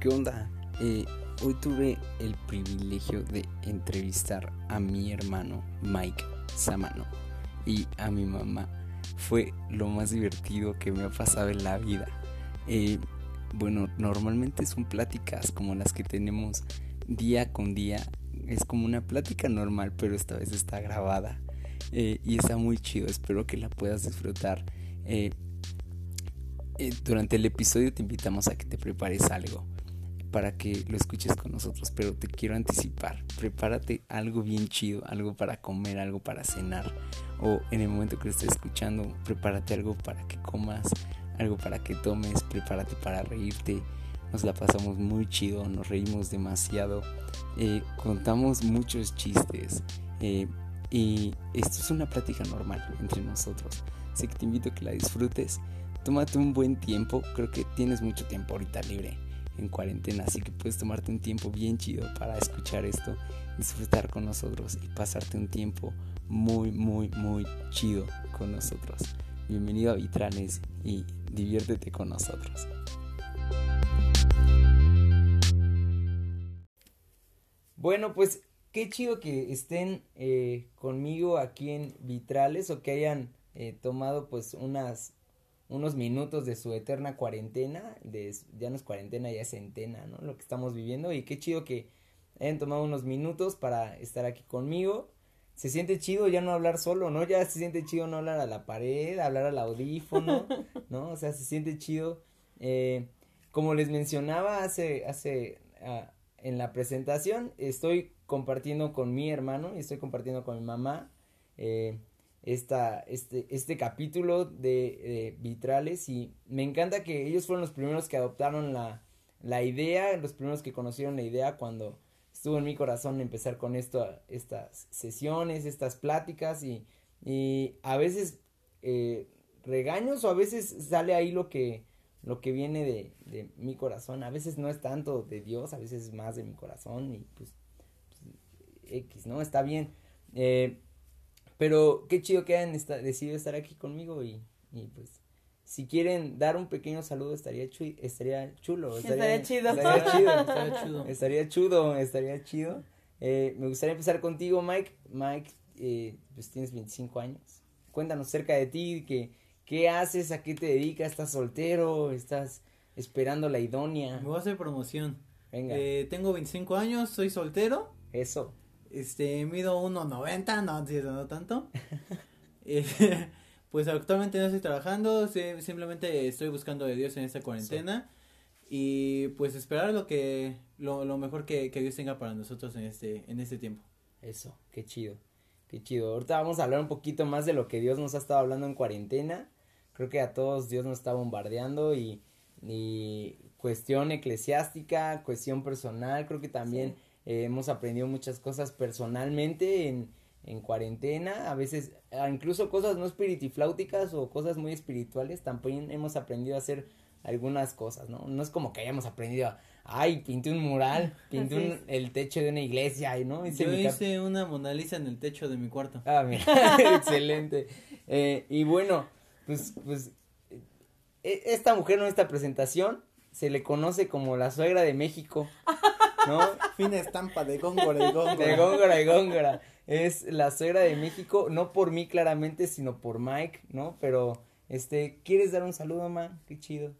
¿Qué onda? Eh, hoy tuve el privilegio de entrevistar a mi hermano Mike Samano y a mi mamá. Fue lo más divertido que me ha pasado en la vida. Eh, bueno, normalmente son pláticas como las que tenemos día con día. Es como una plática normal, pero esta vez está grabada. Eh, y está muy chido, espero que la puedas disfrutar. Durante el episodio te invitamos a que te prepares algo para que lo escuches con nosotros, pero te quiero anticipar, prepárate algo bien chido, algo para comer, algo para cenar, o en el momento que lo estés escuchando, prepárate algo para que comas, algo para que tomes, prepárate para reírte, nos la pasamos muy chido, nos reímos demasiado, eh, contamos muchos chistes, eh, y esto es una plática normal entre nosotros, así que te invito a que la disfrutes, tómate un buen tiempo, creo que tienes mucho tiempo ahorita libre en cuarentena, así que puedes tomarte un tiempo bien chido para escuchar esto, disfrutar con nosotros y pasarte un tiempo muy, muy, muy chido con nosotros. Bienvenido a Vitrales y diviértete con nosotros. Bueno, pues qué chido que estén eh, conmigo aquí en Vitrales o que hayan eh, tomado pues unas unos minutos de su eterna cuarentena, de, ya no es cuarentena, ya es centena, ¿no? Lo que estamos viviendo y qué chido que hayan tomado unos minutos para estar aquí conmigo. Se siente chido ya no hablar solo, ¿no? Ya se siente chido no hablar a la pared, hablar al audífono, ¿no? O sea, se siente chido. Eh, como les mencionaba hace, hace, uh, en la presentación, estoy compartiendo con mi hermano y estoy compartiendo con mi mamá. Eh, esta, este, este capítulo de, Vitrales y me encanta que ellos fueron los primeros que adoptaron la, la, idea, los primeros que conocieron la idea cuando estuvo en mi corazón empezar con esto, estas sesiones, estas pláticas y, y a veces eh, regaños o a veces sale ahí lo que, lo que viene de, de, mi corazón, a veces no es tanto de Dios, a veces es más de mi corazón y pues, pues X, ¿no? Está bien. Eh, pero qué chido que hayan decidido estar aquí conmigo y, y, pues si quieren dar un pequeño saludo estaría estaría chulo. Estaría, chido. Estaría chido. estaría chudo. Estaría chudo, estaría chido. Eh, me gustaría empezar contigo, Mike. Mike, eh, pues tienes 25 años. Cuéntanos cerca de ti, que, qué haces, a qué te dedicas, estás soltero, estás esperando la idónea. Me voy a hacer promoción. Venga. Eh, tengo 25 años, soy soltero. Eso. Este, mido 1.90, no, no tanto. eh, pues actualmente no estoy trabajando, simplemente estoy buscando de Dios en esta cuarentena. Y pues esperar lo que, lo, lo mejor que, que, Dios tenga para nosotros en este, en este tiempo. Eso, qué chido, qué chido. Ahorita vamos a hablar un poquito más de lo que Dios nos ha estado hablando en cuarentena. Creo que a todos Dios nos está bombardeando y, y cuestión eclesiástica, cuestión personal, creo que también... Sí eh, hemos aprendido muchas cosas personalmente en, en cuarentena, a veces ah, incluso cosas no espiritifláuticas o cosas muy espirituales, también hemos aprendido a hacer algunas cosas, ¿no? No es como que hayamos aprendido, ay, pinté un mural, pinté un, el techo de una iglesia, ¿no? Hice Yo hice una Mona Lisa en el techo de mi cuarto. Ah, mira, excelente. Eh, y bueno, pues, pues, e, esta mujer en esta presentación se le conoce como la suegra de México. ¿no? Fina estampa de Góngora y Góngora. De Góngora y Góngora. Es la suegra de México, no por mí claramente, sino por Mike, ¿no? Pero, este, ¿quieres dar un saludo, ma? Qué chido.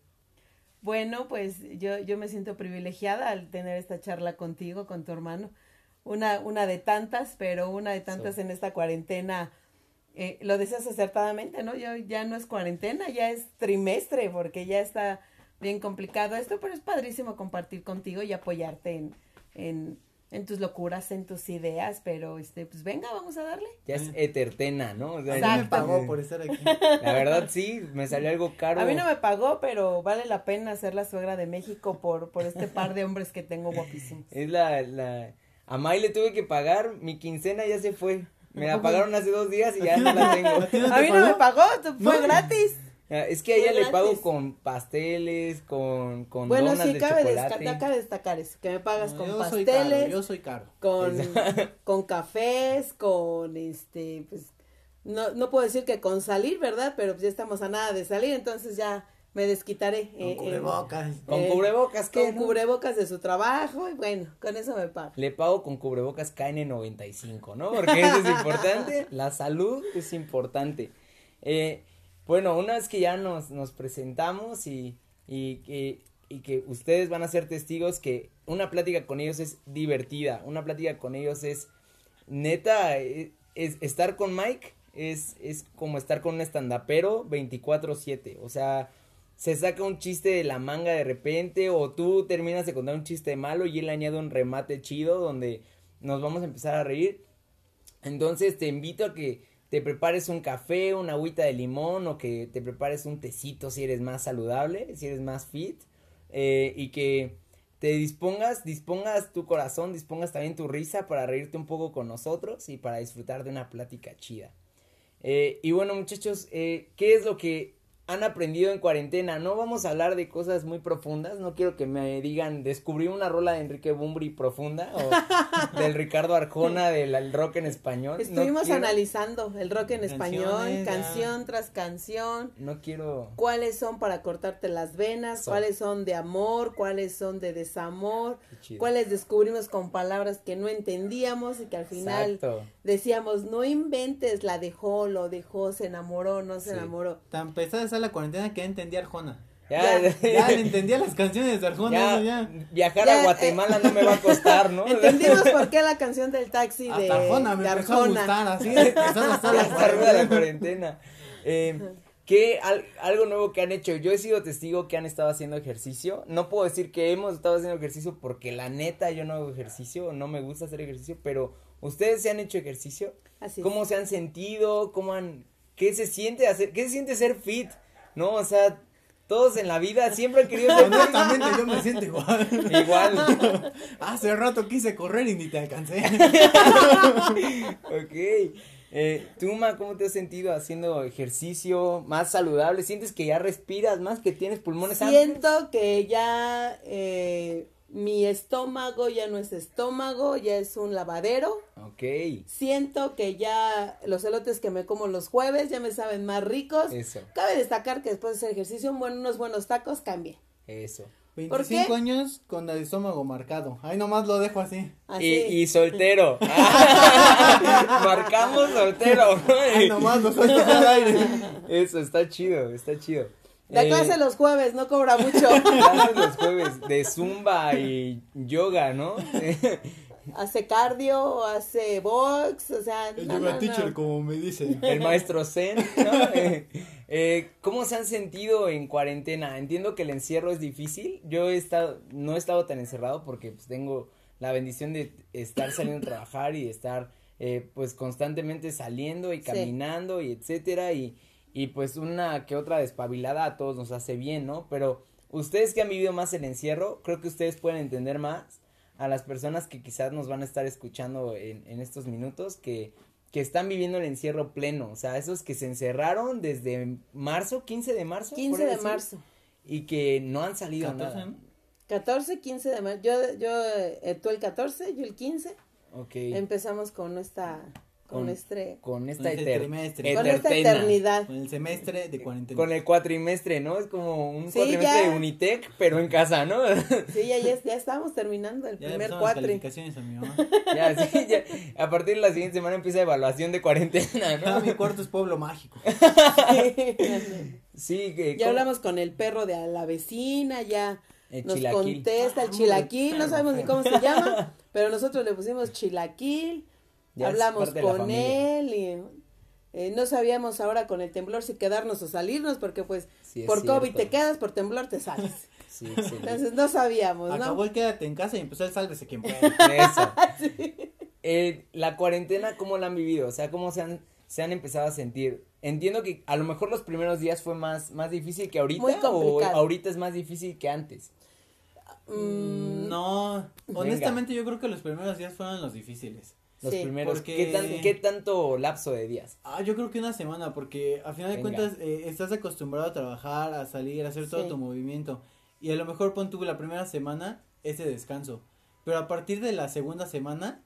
Bueno, pues yo, yo me siento privilegiada al tener esta charla contigo, con tu hermano. Una, una de tantas, pero una de tantas en esta cuarentena. Eh, lo decías acertadamente, ¿no? Ya, ya no es cuarentena, ya es trimestre, porque ya está bien complicado esto, pero es padrísimo compartir contigo y apoyarte en, en, en tus locuras, en tus ideas, pero este, pues venga, vamos a darle. Ya es etertena, ¿no? O sea, me pagó por estar aquí. La verdad sí, me salió algo caro. A mí no me pagó, pero vale la pena ser la suegra de México por, por este par de hombres que tengo guapísimos. Es la, la, a May le tuve que pagar, mi quincena ya se fue. Me la pagaron hace dos días y ya no la tengo. ¿A, mí no me pagó, fue gratis. Ah, es que a ella le pago con pasteles, con, con bueno, donas sí, de cabe chocolate. Destacar, destacar eso, que me pagas con pasteles. yo soy caro. Con, con cafés, con este, pues, no, no puedo decir que con salir, ¿verdad? Pero pues ya estamos a nada de salir, entonces ya me desquitaré. Con eh, eh, cubrebocas. Con Eh, cubrebocas, ¿qué? con no? cubrebocas de su trabajo y bueno, con eso me pago. Le pago con cubrebocas KN95, ¿no? Porque eso es importante. La salud es importante. Eh, bueno, una vez que ya nos, nos presentamos y, y, que- y que ustedes van a ser testigos que una plática con ellos es divertida, una plática con ellos es neta, eh, es, estar con Mike es, es como estar con un estandapero 24/7, o sea, se saca un chiste de la manga de repente o tú terminas de contar un chiste malo y él añade un remate chido donde nos vamos a empezar a reír. Entonces te invito a que te prepares un café, una agüita de limón o que te prepares un tecito si eres más saludable, si eres más fit eh, y que te dispongas, dispongas tu corazón, dispongas también tu risa para reírte un poco con nosotros y para disfrutar de una plática chida. Eh, y bueno muchachos, eh, ¿qué es lo que han aprendido en cuarentena? No vamos a hablar de cosas muy profundas, no quiero que me digan, descubrí una rola de Enrique Bumbri profunda o del Ricardo Arjona del el rock en español. No Estuvimos quiero- analizando el rock en español, Canciones, ya. canción tras canción, No quiero... cuáles son para cortarte las venas, So. cuáles son de amor, cuáles son de desamor, cuáles descubrimos con palabras que no entendíamos y que al final Exacto. decíamos, no inventes, la dejó, lo dejó, se enamoró, no se Sí. enamoró. Tan pesada la cuarentena que ya entendía Arjona. Ya, Ya, Ya le entendía las canciones de Arjona, ya, viajar Ya, a Guatemala no me va a costar, ¿no? Entendimos por qué la canción del taxi de, Hasta Arjona me de empezó a gustar, así está Ya la ruda la cuarentena. cuarentena. Eh, ¿qué, al- algo nuevo que han hecho? Yo he sido testigo que han estado haciendo ejercicio. No puedo decir que hemos estado haciendo ejercicio porque la neta yo no hago ejercicio, no me gusta hacer ejercicio, pero ¿ustedes se han hecho ejercicio? Así es. ¿Cómo se han sentido? ¿Cómo han, qué se siente hacer, qué se siente ser fit? ¿No? O sea, todos en la vida siempre han querido ser. Honestamente yo me siento igual. Igual. Hace rato quise correr y ni te alcancé. ok. Eh, tú, Ma, ¿cómo te has sentido haciendo ejercicio más saludable? ¿Sientes que ya respiras más, que tienes pulmones? Siento que ya eh, mi estómago ya no es estómago, ya es un lavadero. Ok, Siento que ya los elotes que me como los jueves ya me saben más ricos. eso, Cabe destacar que después de hacer ejercicio, un buen- unos buenos tacos cambié. eso. ¿Por 25 qué? años con el estómago marcado. Ahí nomás lo dejo así. Así. Y, y soltero. Marcamos soltero. Ahí nomás lo suelto al aire. Eso, está chido, está chido. Da Eh, clase los jueves, no cobra mucho. clases los jueves de zumba y yoga, ¿no? hace cardio, hace box, o sea, El no, yoga no, teacher, no. como me dice. El maestro Zen, ¿no? Eh, eh, ¿Cómo se han sentido en cuarentena? Entiendo que el encierro es difícil. Yo he estado, no he estado tan encerrado porque pues tengo la bendición de estar saliendo a trabajar y de estar eh, pues constantemente saliendo y Sí. caminando y etcétera y, y pues una que otra despabilada a todos nos hace bien, ¿no? Pero ustedes que han vivido más el encierro, creo que ustedes pueden entender más a las personas que quizás nos van a estar escuchando en, en estos minutos que, que están viviendo el encierro pleno, o sea, esos que se encerraron desde marzo, 15 de marzo. 15 por ahí de marzo. Y que no han salido 14, nada. ¿no? 14, 15 de marzo. Yo, yo, eh, tú el 14, yo el 15. Ok. Empezamos con esta, con, Con- este, con esta Con este trimestre. con esta eternidad. Con el semestre de cuarentena. Con el cuatrimestre, ¿no? Es como un Sí, cuatrimestre ya. de Unitec, pero en casa, ¿no? Sí, ya, ya, ya estábamos terminando el Ya primer cuatri. calificaciones a mi mamá. ya, sí, ya. A partir de la siguiente semana empieza evaluación de cuarentena, Ah, mi cuarto es pueblo mágico. Sí, que. ya ¿cómo? hablamos con el perro de a la vecina, ya El nos chilaquil. contesta el Ah, chilaquil, no sabemos ni cómo se llama, pero nosotros le pusimos chilaquil, Ya hablamos con él y eh, no sabíamos ahora con el temblor si quedarnos o salirnos, porque pues Sí, por COVID te quedas, por temblor te sales. Sí. Entonces no sabíamos, Acabó ¿no? el quédate en casa y empezó el sálvese quien pueda. Eso. Eh, la cuarentena, ¿cómo la han vivido? O sea, ¿cómo se han, se han empezado a sentir? Entiendo que a lo mejor los primeros días fue más, más difícil que ahorita Muy o ahorita es más difícil que antes. Mm, No, honestamente yo creo que los primeros días fueron los difíciles. Los Sí, primeros, porque- ¿qué, tan- ¿qué tanto lapso de días? Ah, yo creo que una semana, porque a final de Venga. cuentas eh, estás acostumbrado a trabajar, a salir, a hacer todo Sí. tu movimiento. Y a lo mejor pon tú la primera semana ese descanso. Pero a partir de la segunda semana,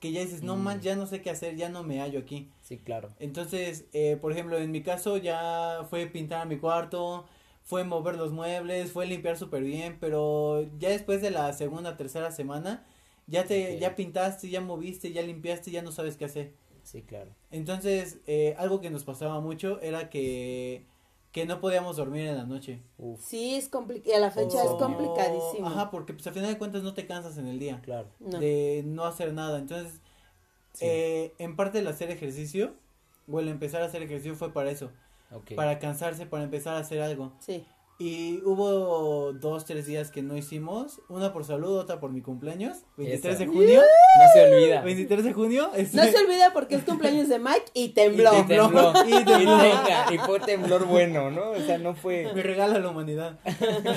que ya dices, no Mm. man, ya no sé qué hacer, ya no me hallo aquí. Sí, claro. Entonces, eh, por ejemplo, en mi caso ya fue pintar mi cuarto, fue mover los muebles, fue limpiar súper bien, pero ya después de la segunda, tercera semana, ya te, ya pintaste, ya moviste, ya limpiaste, ya no sabes qué hacer. Sí, claro. Entonces, eh, algo que nos pasaba mucho era que, que no podíamos dormir en la noche. Uf, Sí, es complicado. A la fecha es O- complicadísimo. Ajá, porque pues al final de cuentas no te cansas en el día claro. No. de no hacer nada. Entonces, Sí. eh, en parte el hacer ejercicio, o el empezar a hacer ejercicio fue para eso, para cansarse, para empezar a hacer algo. Sí. Y hubo dos, tres días que no hicimos, una por salud, otra por mi cumpleaños, 23 de junio, No se olvida. 23 de junio. este, No se olvida porque es cumpleaños de Mike y tembló. Y tembló. Y Y, tembló. tenga, y fue temblor bueno, ¿no? O sea, no fue. me regala la humanidad.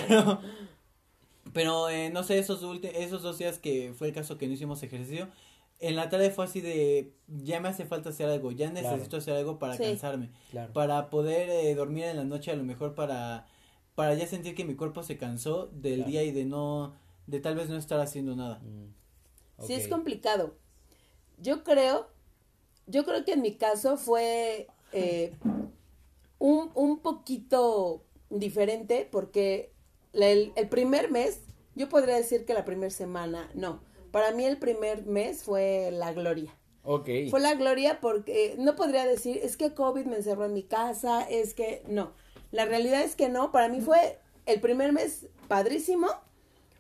Pero, pero, eh, no sé, esos, ulti- esos dos días que fue el caso que no hicimos ejercicio, en la tarde fue así de, ya me hace falta hacer algo, ya Claro. necesito hacer algo para Sí. cansarme, Claro. para poder eh, dormir en la noche a lo mejor para, para ya sentir que mi cuerpo se cansó del Claro. día y de no, de tal vez no estar haciendo nada. Mm, Sí, es complicado. Yo creo, yo creo que en mi caso fue eh, un, un poquito diferente porque la- el, el primer mes, yo podría decir que la primera semana, no. Para mí el primer mes fue la gloria. Ok. Fue la gloria porque no podría decir, es que COVID me encerró en mi casa, es que no. La realidad es que no, para mí fue el primer mes padrísimo.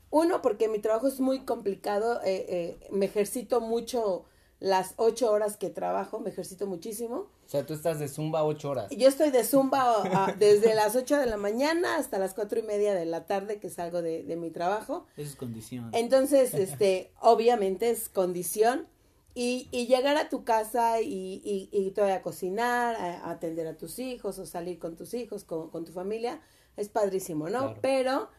Uno, porque mi trabajo es muy complicado, eh, eh, me ejercito mucho las ocho horas que trabajo, me ejercito muchísimo. O sea, tú estás de Zumba ocho horas. Yo estoy de zumba desde las ocho de la mañana hasta las cuatro y media de la tarde que salgo de, de mi trabajo. Eso es condición. Entonces, este, obviamente es condición. Y, y llegar a tu casa y, y, y todavía cocinar, a, a atender a tus hijos o salir con tus hijos, con, con tu familia, es padrísimo, ¿no? Claro. Pero,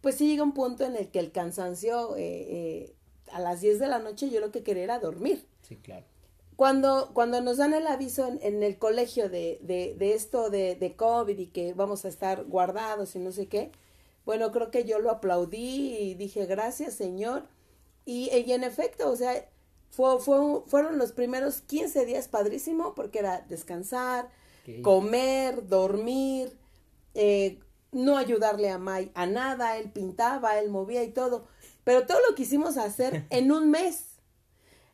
pues sí llega un punto en el que el cansancio, eh, eh, a las 10 de la noche yo lo que quería era dormir. Sí, claro. Cuando, cuando nos dan el aviso en, en el colegio de, de, de esto de, de COVID y que vamos a estar guardados y no sé qué, bueno, creo que yo lo aplaudí y dije, gracias Señor. Y, y en efecto, o sea, fue, fue, fueron los primeros 15 días padrísimo porque era descansar, comer, dormir, eh, no ayudarle a Mai a nada, él pintaba, él movía y todo, pero todo lo quisimos hacer en un mes.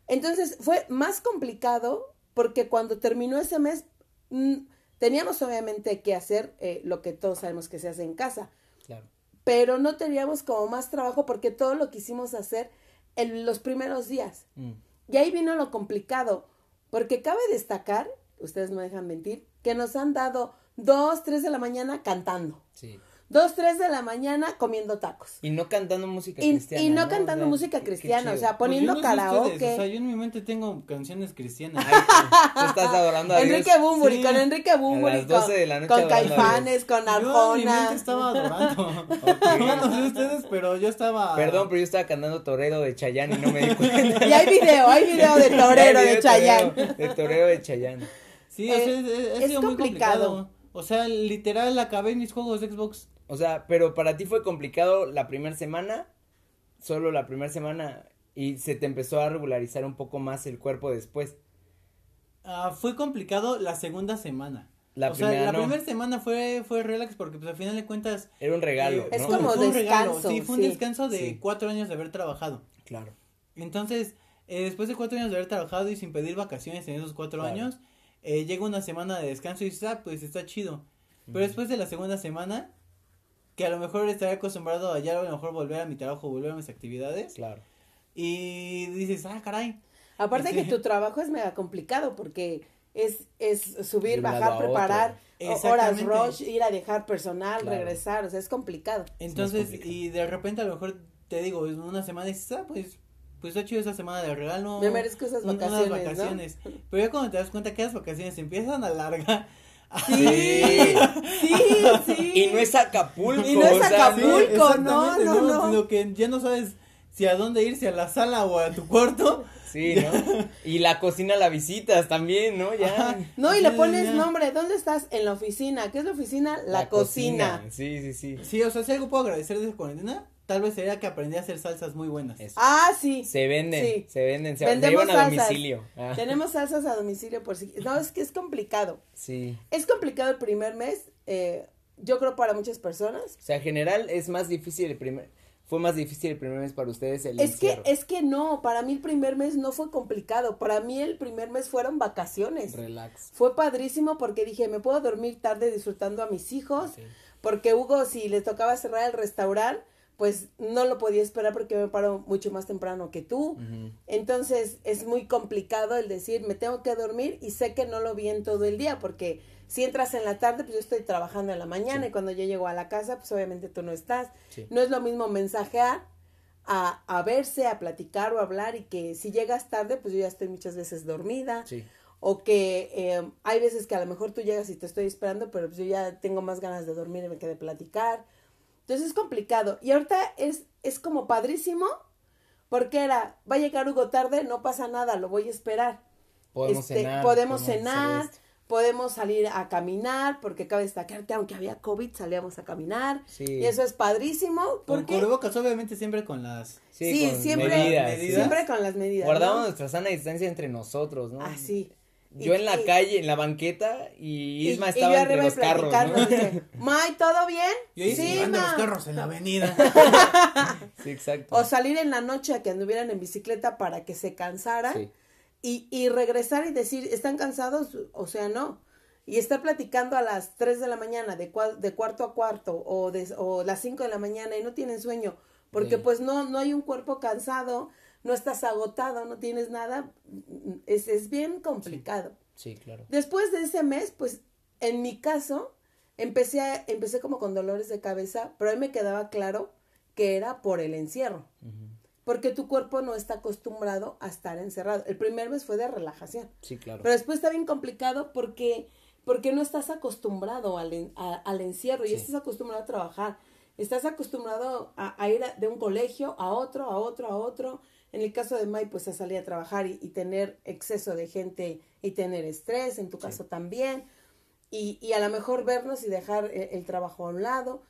Entonces fue más complicado porque cuando terminó ese mes mm, teníamos obviamente que hacer eh, lo que todos sabemos que se hace en casa, Claro. pero no teníamos como más trabajo porque todo lo quisimos hacer en los primeros días. Mm, Y ahí vino lo complicado, porque cabe destacar, ustedes no dejan mentir, que nos han dado dos, tres de la mañana cantando, sí. Dos, tres de la mañana comiendo tacos. Y no cantando música Y, cristiana. y no cantando sea, música cristiana, o sea, Pues yo poniendo no sé ustedes, karaoke. o sea, yo en mi mente tengo canciones cristianas. Ay, tú estás adorando a Dios. Enrique Bumburi, Sí. con Enrique Bumburi, las 12 de la noche con, a Caifanes, con Yo en mi Arjona. mente estaba adorando. Ok. Yo no sé ustedes, pero yo estaba. Perdón, pero yo estaba cantando Torero de Chayanne y no me di cuenta. Y hay video, hay video de torero de Chayanne. torero, De Torero de Chayanne. Sí, o sea, Eh, es, es- es sido muy complicado. complicado. O sea, literal acabé mis juegos de Xbox. O sea, pero para ti fue complicado la primera semana, solo la primera semana, y se te empezó a regularizar un poco más el cuerpo después. Ah, fue complicado la segunda semana. La o sea, primera la no. primera semana fue, fue relax porque pues al final de cuentas. Era un regalo, eh, Es como fue un regalo, descanso, Sí, fue un sí. descanso de Sí. cuatro años de haber trabajado. Claro. Entonces, eh, después de cuatro años de haber trabajado y sin pedir vacaciones en esos cuatro Claro. años, eh, llega una semana de descanso y dices, ah, pues está chido. Pero después de la segunda semana, que a lo mejor estaría acostumbrado a ya a lo mejor volver a mi trabajo, volver a mis actividades, Claro. y dices, ah, caray. Aparte Sí. que tu trabajo es mega complicado porque es, es subir, bajar, preparar, horas rush, ir a dejar personal, Claro. regresar, o sea, es complicado. Entonces, complicado. y de repente a lo mejor te digo, en una semana dices, ah, pues, pues está chido esa semana de regalo. Me merezco esas vacaciones, unas ¿no? vacaciones. Pero ya cuando te das cuenta que las vacaciones se empiezan a largar. Sí. Sí, sí. Y no es Acapulco. Y no es o sea, Acapulco. Sí, no, no, no. Sino que ya no sabes si a dónde ir, si a la sala o a tu cuarto. Sí, ¿no? Y la cocina la visitas también, ¿no? Ya. Ajá. No, y le pones nombre, ¿dónde estás? En la oficina. ¿Qué es la oficina? La, cocina. Sí, sí, sí. Sí, o sea, si algo puedo agradecer de esa cuarentena, tal vez sería que aprendí a hacer salsas muy buenas. Eso. Ah, sí. Se venden, Sí. se venden, se, Vendemos llevan a salsas. domicilio. Ah, Tenemos salsas a domicilio por si. No, es que es complicado. Sí, Es complicado el primer mes. eh, yo creo para muchas personas. O sea, en general es más difícil el primer, fue más difícil el primer mes para ustedes el Es que, es que no, para mí el primer mes no fue complicado, para mí el primer mes fueron vacaciones. Relax. Fue padrísimo porque dije, me puedo dormir tarde disfrutando a mis hijos, porque Hugo, si le tocaba cerrar el restaurante, pues no lo podía esperar porque me paro mucho más temprano que tú. Entonces es muy complicado el decir, me tengo que dormir y sé que no lo vi en todo el día, porque si entras en la tarde, pues yo estoy trabajando en la mañana Sí. y cuando yo llego a la casa, pues obviamente tú no estás. Sí. No es lo mismo mensajear a, a verse, a platicar o hablar y que si llegas tarde, pues yo ya estoy muchas veces dormida. Sí. O que eh, hay veces que a lo mejor tú llegas y te estoy esperando, pero pues yo ya tengo más ganas de dormir y me quedé platicar. Entonces es complicado. Y ahorita es, es como padrísimo, porque era, va a llegar Hugo tarde, no pasa nada, lo voy a esperar. Podemos Este, cenar. podemos cenar, podemos salir a caminar, porque cabe destacar que aunque había COVID salíamos a caminar. Sí. Y eso es padrísimo, Con porque cubrebocas, obviamente siempre con las... Sí, con siempre- medidas, sí. medidas. siempre con las medidas. Guardamos ¿no? nuestra sana distancia entre nosotros, ¿no? Así. Yo en la y- calle, en la banqueta, y Isma y estaba yo entre los carros, ¿no? dice, May, ¿todo bien? Y ahí sí, llevando los ma". carros en la avenida. sí, exacto. O salir en la noche a que anduvieran en bicicleta para que se cansaran. Sí. y, y regresar y decir, ¿están cansados? O sea, no. Y estar platicando a las 3 de la mañana, de, cua- de cuarto a cuarto, o, de, o las 5 de la mañana y no tienen sueño, porque Sí. pues no, no hay un cuerpo cansado, no estás agotado, no tienes nada, es, es bien complicado. Sí, claro. Después de ese mes, pues en mi caso, empecé, a- empecé como con dolores de cabeza, pero a mí me quedaba claro que era por el encierro porque tu cuerpo no está acostumbrado a estar encerrado. El primer mes fue de relajación, Sí, claro. pero después está bien complicado porque, porque no estás acostumbrado al, en- a- al encierro y estás acostumbrado a trabajar. Estás acostumbrado a, a ir a- de un colegio a otro, a otro, a otro. En el caso de May, pues a salir a trabajar y, y tener exceso de gente y tener estrés, en tu caso también. Y, y a lo mejor vernos y dejar el, el trabajo a un lado.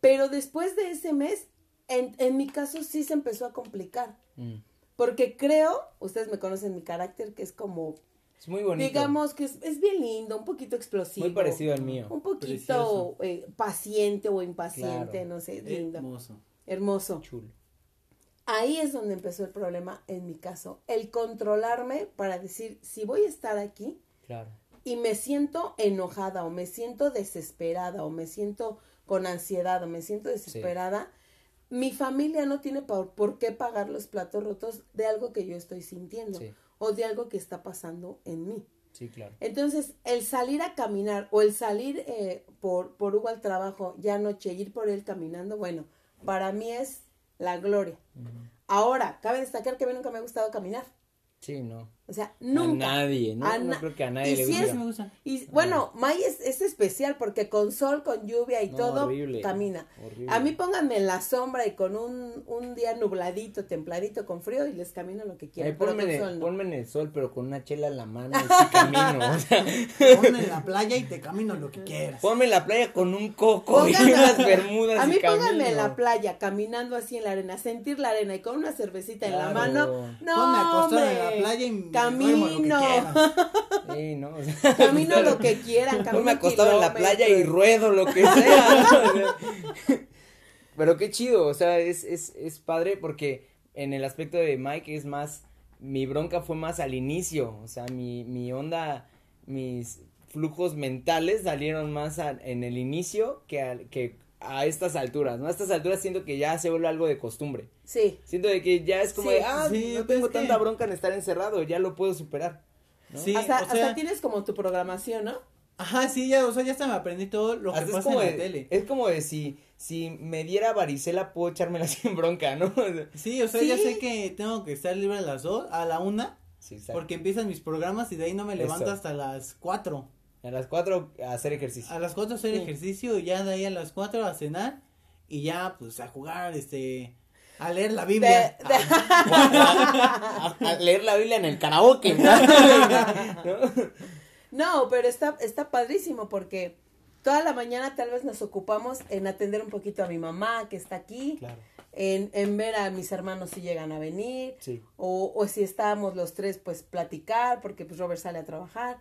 Pero después de ese mes, en, en mi caso sí se empezó a complicar. Mm. Porque creo, ustedes me conocen mi carácter, que es como, Es muy bonito. digamos que es, es bien lindo, un poquito explosivo. muy parecido al mío. Un poquito eh, paciente o impaciente, Claro. no sé, lindo. Hermoso. Hermoso. Chulo. Ahí es donde empezó el problema en mi caso. El controlarme para decir, si voy a estar aquí Claro. y me siento enojada o me siento desesperada o me siento con ansiedad o me siento desesperada, mi familia no tiene por, por qué pagar los platos rotos de algo que yo estoy sintiendo Sí. O de algo que está pasando en mí. Sí, claro. Entonces, el salir a caminar o el salir eh, por, por Hugo al trabajo ya anoche, ir por él caminando, bueno, para mí es la gloria. Ahora, cabe destacar que a mí nunca me ha gustado caminar. Sí, no. O sea, nunca. A nadie, ¿no? A no creo que a nadie y le si es- me gusta. Y bueno, May es, es especial porque con sol, con lluvia y No, todo, horrible, camina. horrible. A mí pónganme en la sombra y con un, un día nubladito, templadito, con frío y les camino lo que Ay, quieran. pero ponme, en el- sol no. ponme en el sol, pero con una chela en la mano y sí camino. o sea, Ponme en la playa y te camino lo que quieras. ponme en la playa con un coco y unas bermudas A mí y pónganme en la playa, caminando así en la arena, sentir la arena y con una cervecita en la mano. No, Ponme acostado en la hombre. playa y me duermo lo que Camino, quieras. Sí, ¿no? O sea, camino lo que quieran, camino Ponme acostado en la playa y ruedo lo que sea. Pero qué chido, o sea, es, es, es padre porque en el aspecto de Mike es más, mi bronca fue más al inicio, o sea, mi, mi onda, mis flujos mentales salieron más a- en el inicio que, al- que a estas alturas, ¿no? A estas alturas siento que ya se vuelve algo de costumbre. Sí, Siento de que ya es como Sí, de, ah, sí, no tengo que- tanta bronca en estar encerrado, ya lo puedo superar. ¿no? Sí, hasta, o sea- hasta tienes como tu programación, ¿no? Ajá, sí, ya, o sea, ya hasta me aprendí todo lo que Hasta pasa en la de- tele. Es como de si, si me diera varicela puedo echármela sin bronca, ¿no? Sí, o sea, ya sé que tengo que estar libre a las dos, a la una, Sí, porque empiezan mis programas y de ahí no me levanto Eso. hasta las cuatro. A las cuatro a hacer ejercicio. A las cuatro hacer Sí. ejercicio y ya de ahí a las cuatro a cenar y ya pues a jugar, este, a leer la Biblia. De- de- A, a leer la Biblia en el karaoke. ¿no? No, pero está, está padrísimo porque toda la mañana tal vez nos ocupamos en atender un poquito a mi mamá que está aquí, Claro. en, en ver a mis hermanos si llegan a venir, Sí. o, o si estábamos los tres, pues platicar, porque pues Robert sale a trabajar.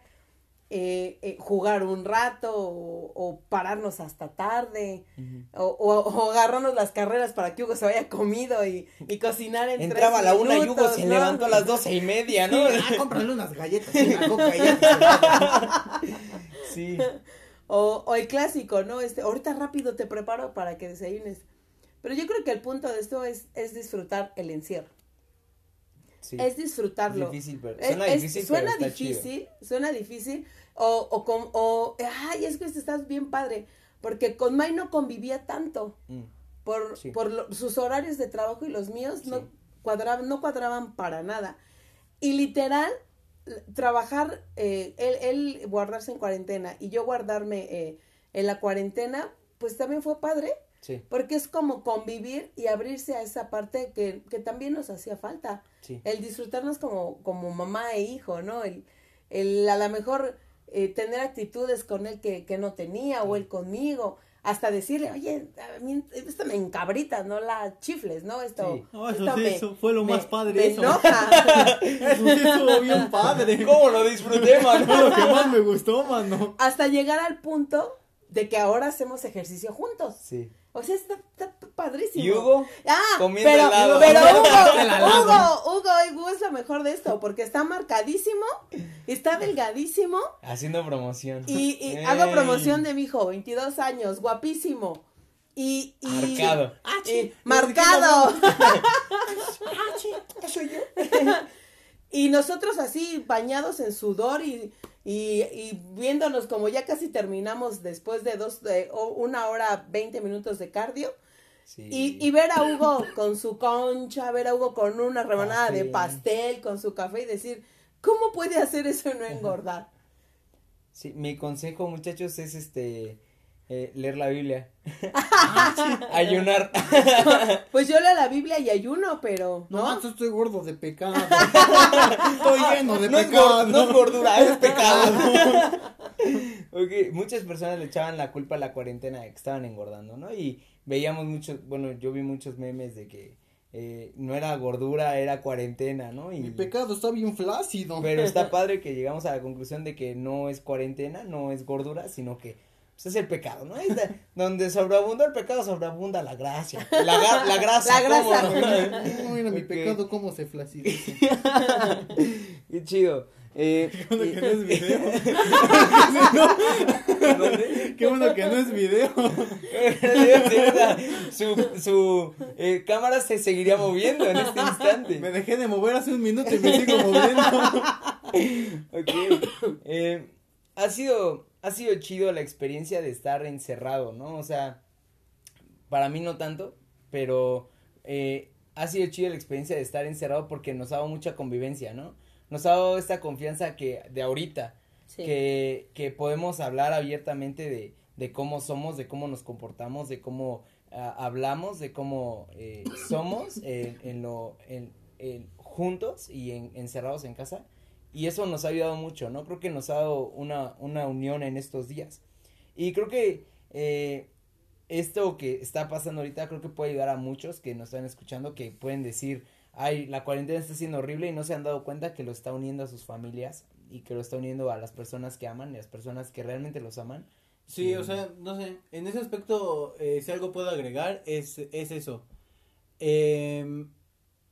Eh, eh, jugar un rato o, pararnos hasta tarde o, o, agarrarnos las carreras para que Hugo se vaya comido y, y cocinar en Entraba a la una y Hugo se levantó a las doce y media, ¿no? Sí, ah, cómprale unas galletas y una coca y sí. O, o el clásico, ¿no? Este, ahorita rápido te preparo para que desayunes. Pero yo creo que el punto de esto es, es disfrutar el encierro. Es disfrutarlo. Es difícil, pero suena difícil. Suena difícil, suena difícil. O, o, con, o, ay, es que estás bien padre. Porque con May no convivía tanto. Mm. Por, por sus horarios de trabajo y los míos no, cuadraban, no cuadraban para nada. Y literal, trabajar, eh, él, él, guardarse en cuarentena y yo guardarme eh, en la cuarentena, pues también fue padre. Porque es como convivir y abrirse a esa parte que, que también nos hacía falta. El disfrutarnos como, como mamá e hijo, ¿no? El, el a lo mejor eh, tener actitudes con él que, que no tenía o él conmigo. Hasta decirle, oye, a mí esto me encabrita, no la chifles, ¿no? Esto, eso, sí, eso fue lo más padre. Me eso. enoja. eso sí estuvo bien padre. ¿Cómo lo disfruté, mano? Fue lo que más me gustó, mano. Hasta llegar al punto de que ahora hacemos ejercicio juntos. Sí. O sea, está, está padrísimo. ¿Y Hugo? Ah, comiendo pero, helado. pero Hugo, Hugo, Hugo, Hugo es lo mejor de esto, porque está marcadísimo, está delgadísimo. Haciendo promoción. Y, y hago promoción de mi hijo, 22 años, guapísimo. Y, y marcado. Ah, sí. marcado. ah, sí, soy yo. y nosotros así bañados en sudor y y, y, viéndonos como ya casi terminamos después de dos, de, una hora, veinte minutos de cardio. Y, y, ver a Hugo con su concha, ver a Hugo con una rebanada de pastel, con su café y decir, ¿cómo puede hacer eso y no engordar? Sí, mi consejo, muchachos, es este eh, leer la Biblia. Ayunar. pues yo leo la Biblia y ayuno, pero. No, no estoy gordo de pecado. estoy lleno de pecado. no es gordura, es pecado. ok, muchas personas le echaban la culpa a la cuarentena de que estaban engordando, ¿no? Y veíamos muchos, bueno, yo vi muchos memes de que eh, no era gordura, era cuarentena, ¿no? Y, Mi pecado está bien flácido. Pero está padre que llegamos a la conclusión de que no es cuarentena, no es gordura, sino que es el pecado, ¿no? Es donde sobreabunda el pecado, sobreabunda la gracia. La, la grasa. La grasa. ¿cómo? Mira mi pecado cómo se flacidece. Qué chido. Eh, Qué bueno que no es video. Qué bueno que no es video. su su eh, cámara se seguiría moviendo en este instante. Me dejé de mover hace un minuto y me sigo moviendo. ok. Eh, ha sido ha sido chido la experiencia de estar encerrado, ¿no? O sea, para mí no tanto, pero eh, ha sido chido la experiencia de estar encerrado porque nos ha dado mucha convivencia, ¿no? Nos ha dado esta confianza que de ahorita, que, que podemos hablar abiertamente de, de cómo somos, de cómo nos comportamos, de cómo ah, hablamos, de cómo eh, somos en, lo, en, juntos y en, encerrados en casa y eso nos ha ayudado mucho, ¿no? Creo que nos ha dado una, una unión en estos días. Y creo que eh, esto que está pasando ahorita creo que puede ayudar a muchos que nos están escuchando que pueden decir, ay, la cuarentena está siendo horrible y no se han dado cuenta que lo está uniendo a sus familias y que lo está uniendo a las personas que aman y a las personas que realmente los aman. Sí, o sea, no sé, en ese aspecto, eh, si algo puedo agregar, es, es eso. Eh,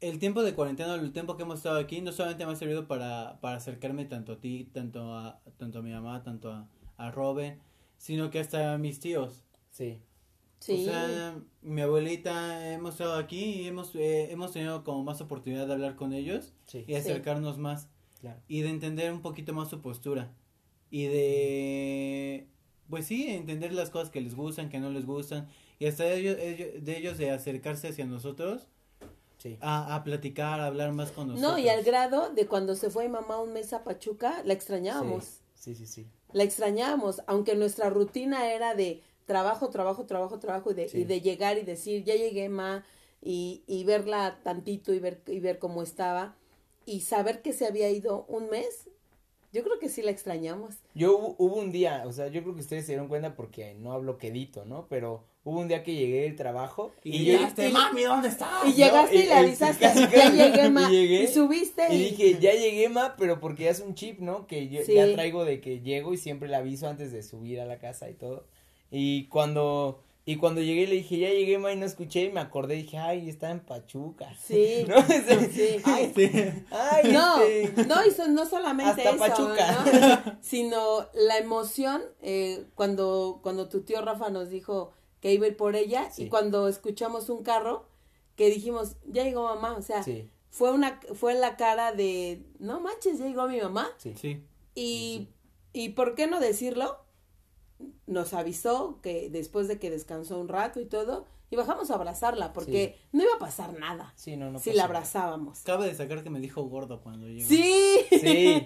el tiempo de cuarentena, el tiempo que hemos estado aquí, no solamente me ha servido para, para acercarme tanto a ti, tanto a, tanto a mi mamá, tanto a, a Robin, sino que hasta a mis tíos. Sí. Sí. O sea, mi abuelita, hemos estado aquí y hemos, eh, hemos tenido como más oportunidad de hablar con ellos y acercarnos más. Y de entender un poquito más su postura. Y de, pues sí, entender las cosas que les gustan, que no les gustan. Y hasta ellos, ellos, de ellos de acercarse hacia nosotros a, a, platicar, a hablar más con nosotros. No, y al grado de cuando se fue mi mamá un mes a Pachuca, la extrañábamos. Sí, sí, sí. La extrañábamos, aunque nuestra rutina era de trabajo, trabajo, trabajo, trabajo, y de, y de llegar y decir, ya llegué, ma, y, y verla tantito y ver, y ver cómo estaba, y saber que se había ido un mes, yo creo que sí la extrañamos. Yo hubo, un día, o sea, yo creo que ustedes se dieron cuenta porque no hablo quedito, ¿no? Pero hubo un día que llegué del trabajo Y, yo- llegaste, mami, ¿dónde estás? Y llegaste y, y- le y- avisaste, ya llegué, ma. Y llegué, Y subiste y y, dije, ya llegué, ma, pero porque ya es un chip, ¿no? Que yo Sí. ya traigo de que llego y siempre le aviso antes de subir a la casa y todo. Y cuando, y cuando llegué le dije, ya llegué, ma, y no escuché y me acordé, dije, ay, está en Pachuca. Sí, ¿No? sí. Ay, sí. Ay, No, este, no, y son- no solamente Hasta eso, Pachuca. ¿no? sino la emoción eh, cuando, cuando tu tío Rafa nos dijo que iba a ir por ella Sí. y cuando escuchamos un carro que dijimos, ya llegó mamá, o sea, Sí, fue una, fue la cara de, no manches, ya llegó mi mamá sí. Sí. y, y por qué no decirlo, nos avisó que después de que descansó un rato y todo, y bajamos a abrazarla porque no iba a pasar nada Sí, no, no si la abrazábamos. Cabe destacar que me dijo gordo cuando llegó. Sí. Sí, sí.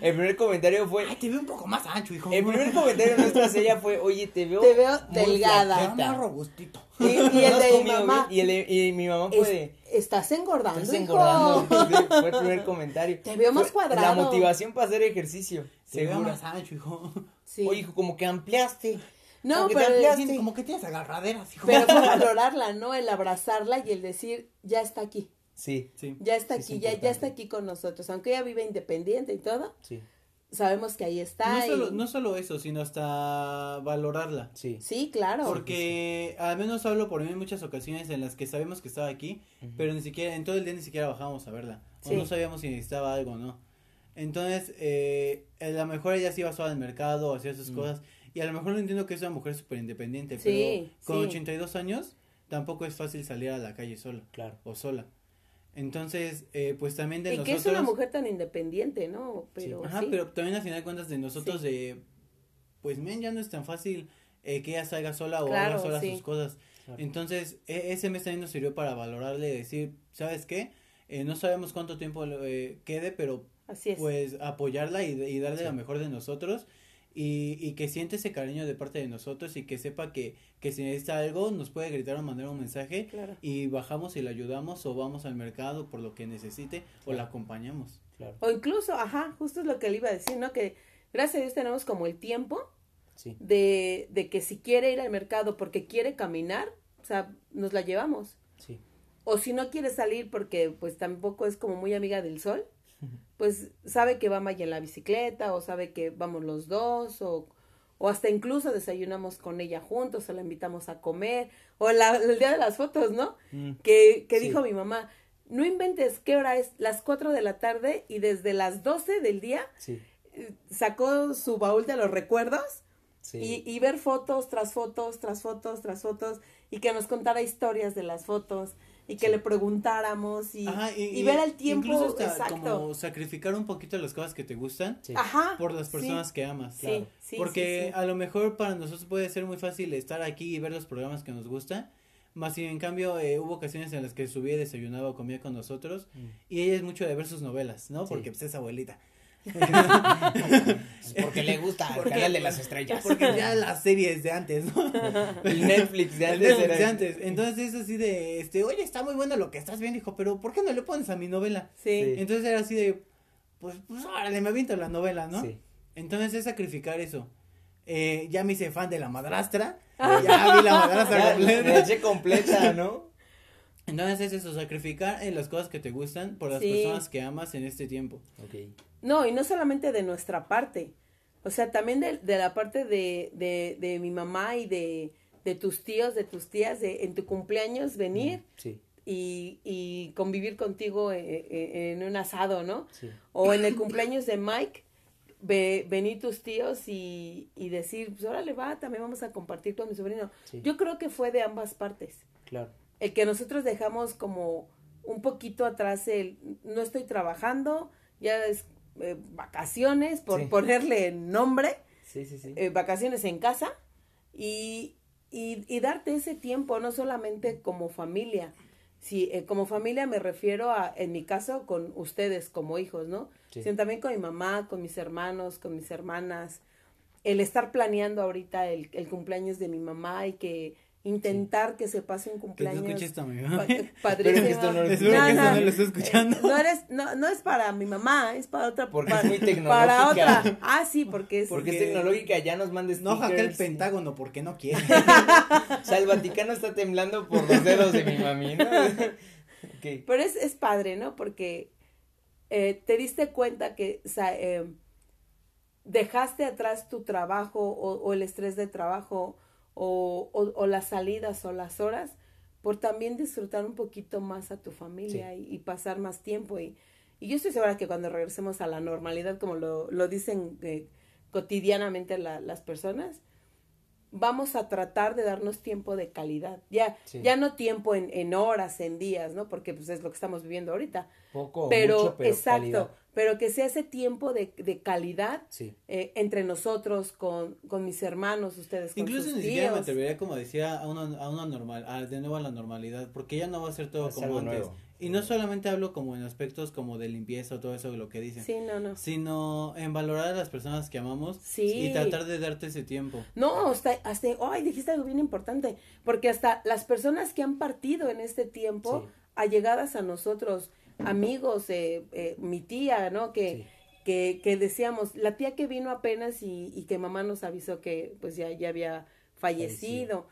El primer comentario fue, Ay, te veo un poco más ancho, hijo. el primer comentario nuestro hacia ella fue, oye, te veo Te veo delgada. Te veo flaquita". más robustito. Y, y el ¿No has de mi mamá. Y, el de- y mi mamá fue es- de, estás engordando. estás hijo". engordando. Fue el primer comentario. Te veo más cuadrado. La motivación para hacer ejercicio. Te veo más ancho, hijo. Sí. Oye, hijo, como que ampliaste. No, como que te pero, ampliaste. Tienes- Como que tienes agarraderas, hijo. pero fue valorarla, ¿no? El abrazarla y el decir, ya está aquí. Sí, Sí. Ya está Sí, es aquí, ya, ya está aquí con nosotros. Aunque ella vive independiente y todo, sí, sabemos que ahí está. No y- solo, no solo eso, sino hasta valorarla. sí. Sí, claro. Porque al menos hablo por mí en muchas ocasiones en las que sabemos que estaba aquí, pero ni siquiera, en todo el día ni siquiera bajábamos a verla. Sí. O no sabíamos si necesitaba algo o no. Entonces, eh, a lo mejor ella sí iba sola al mercado, hacía sus Mm. cosas. Y a lo mejor no entiendo que es una mujer súper independiente, Sí, pero con sí. 82 años tampoco es fácil salir a la calle sola Claro. o sola. Entonces, eh, pues también de y que nosotros... es una mujer tan independiente, ¿no? Pero Ajá, sí. pero también al final de cuentas de nosotros Sí. de, pues men, ya no es tan fácil eh, que ella salga sola o Claro, haga sola sí. sus cosas. Claro. Entonces, e- ese mes también nos sirvió para valorarle y decir, ¿sabes qué? Eh, no sabemos cuánto tiempo eh, quede, pero Así es. pues apoyarla y, y darle Sí. lo mejor de nosotros y, y que siente ese cariño de parte de nosotros y que sepa que, que si necesita algo nos puede gritar o mandar un mensaje Claro. y bajamos y la ayudamos o vamos al mercado por lo que necesite o la acompañamos. Claro. O incluso, ajá, justo es lo que le iba a decir, ¿no? Que gracias a Dios tenemos como el tiempo Sí. de, de que si quiere ir al mercado porque quiere caminar, o sea, nos la llevamos. Sí. O si no quiere salir porque pues tampoco es como muy amiga del sol, pues sabe que va Maya en la bicicleta o sabe que vamos los dos o, o hasta incluso desayunamos con ella juntos o la invitamos a comer o la- el día de las fotos, ¿no? Mm, Que, que Sí. dijo mi mamá, no inventes qué hora es, las 4 de la tarde y desde las 12 del día Sí. eh, sacó su baúl de los recuerdos Sí. y, y ver fotos tras fotos, tras fotos, tras fotos, y que nos contara historias de las fotos, y que Sí. le preguntáramos, y, Ajá, y ver el tiempo Incluso hasta exacto. como sacrificar un poquito las cosas que te gustan Sí. Ajá. por las sí, personas que amas. Sí, claro. sí, Porque sí, sí. a lo mejor para nosotros puede ser muy fácil estar aquí y ver los programas que nos gustan. Más si en cambio eh, hubo ocasiones en las que subía, desayunaba o comía con nosotros. Mm. Y ella es mucho de ver sus novelas, ¿no? Sí. Porque pues es abuelita. Porque le gusta el Porque- canal de las estrellas. Porque ya las series de antes, ¿no? El Netflix de El antes Netflix era. de antes. Entonces es así de, este, oye, está muy bueno lo que estás viendo, hijo, pero ¿por qué no le pones a mi novela? Sí. Sí. Entonces era así de, pues, pues órale, me aviento la novela, ¿no? Sí. Entonces es sacrificar eso. Eh, ya me hice fan de la madrastra. Ah. Ya vi la madrastra completa. la eché completa, ¿no? Entonces es eso, sacrificar en las cosas que te gustan por las Sí. personas que amas en este tiempo. Ok. No, y no solamente de nuestra parte, o sea, también de, de la parte de, de, de mi mamá y de, de tus tíos, de tus tías, de en tu cumpleaños venir Sí, y, y convivir contigo eh, eh, en un asado, ¿no? sí. O en el cumpleaños de Mike, ve, venir tus tíos y, y decir, pues órale, va, también vamos a compartir con mi sobrino. Sí. Yo creo que fue de ambas partes. Claro. El que nosotros dejamos como un poquito atrás el, no estoy trabajando, ya es eh, vacaciones, por Sí. ponerle nombre, Sí, sí, sí. eh, vacaciones en casa y, y, y darte ese tiempo, no solamente como familia. Sí, eh, como familia me refiero a, en mi caso, con ustedes como hijos, ¿no? Sino también con mi mamá, con mis hermanos, con mis hermanas. El estar planeando ahorita el, el cumpleaños de mi mamá y que intentar que se pase un Que no cumpleaños. pa- padrísimo. Que esto no lo que No, no. no lo escuchando. Eh, no eres, no, no es para mi mamá, es para otra. Porque para, es muy Para tecnológica. otra. Ah, sí, porque es. Porque es tecnológica, ya nos manda No hackea el. Pentágono porque no quiere. O sea, el Vaticano está temblando por los dedos de mi mami, ¿no? Pero es, es padre, ¿no? Porque eh, te diste cuenta que o sea, eh, dejaste atrás tu trabajo o, o el estrés de trabajo o, o- o las salidas o las horas por también disfrutar un poquito más a tu familia y, y pasar más tiempo. Y, y yo estoy segura que cuando regresemos a la normalidad, como lo, lo dicen eh, cotidianamente la- las personas, vamos a tratar de darnos tiempo de calidad. Ya, Sí. ya no tiempo en, en horas, en días, ¿no? Porque pues es lo que estamos viviendo ahorita. Poco pero, mucho, pero exacto, calidad. Pero que sea ese tiempo de, de calidad Sí. eh, entre nosotros, con, con mis hermanos, ustedes con Incluso sus ni siquiera me atrevería, como decía, a una, a una normal, a, de nuevo a la normalidad, porque ya no va a ser todo Es como antes. nuevo. Y no solamente hablo como en aspectos como de limpieza o todo eso, lo que dicen, Sí, no, no. sino en valorar a las personas que amamos Sí. y tratar de darte ese tiempo. No, hasta, hasta, ay, dijiste algo bien importante, porque hasta las personas que han partido en este tiempo, Sí. allegadas a nosotros, amigos, eh, eh, mi tía, ¿no? Que, Sí. que, que decíamos, la tía que vino apenas y, y que mamá nos avisó que pues ya, ya había fallecido,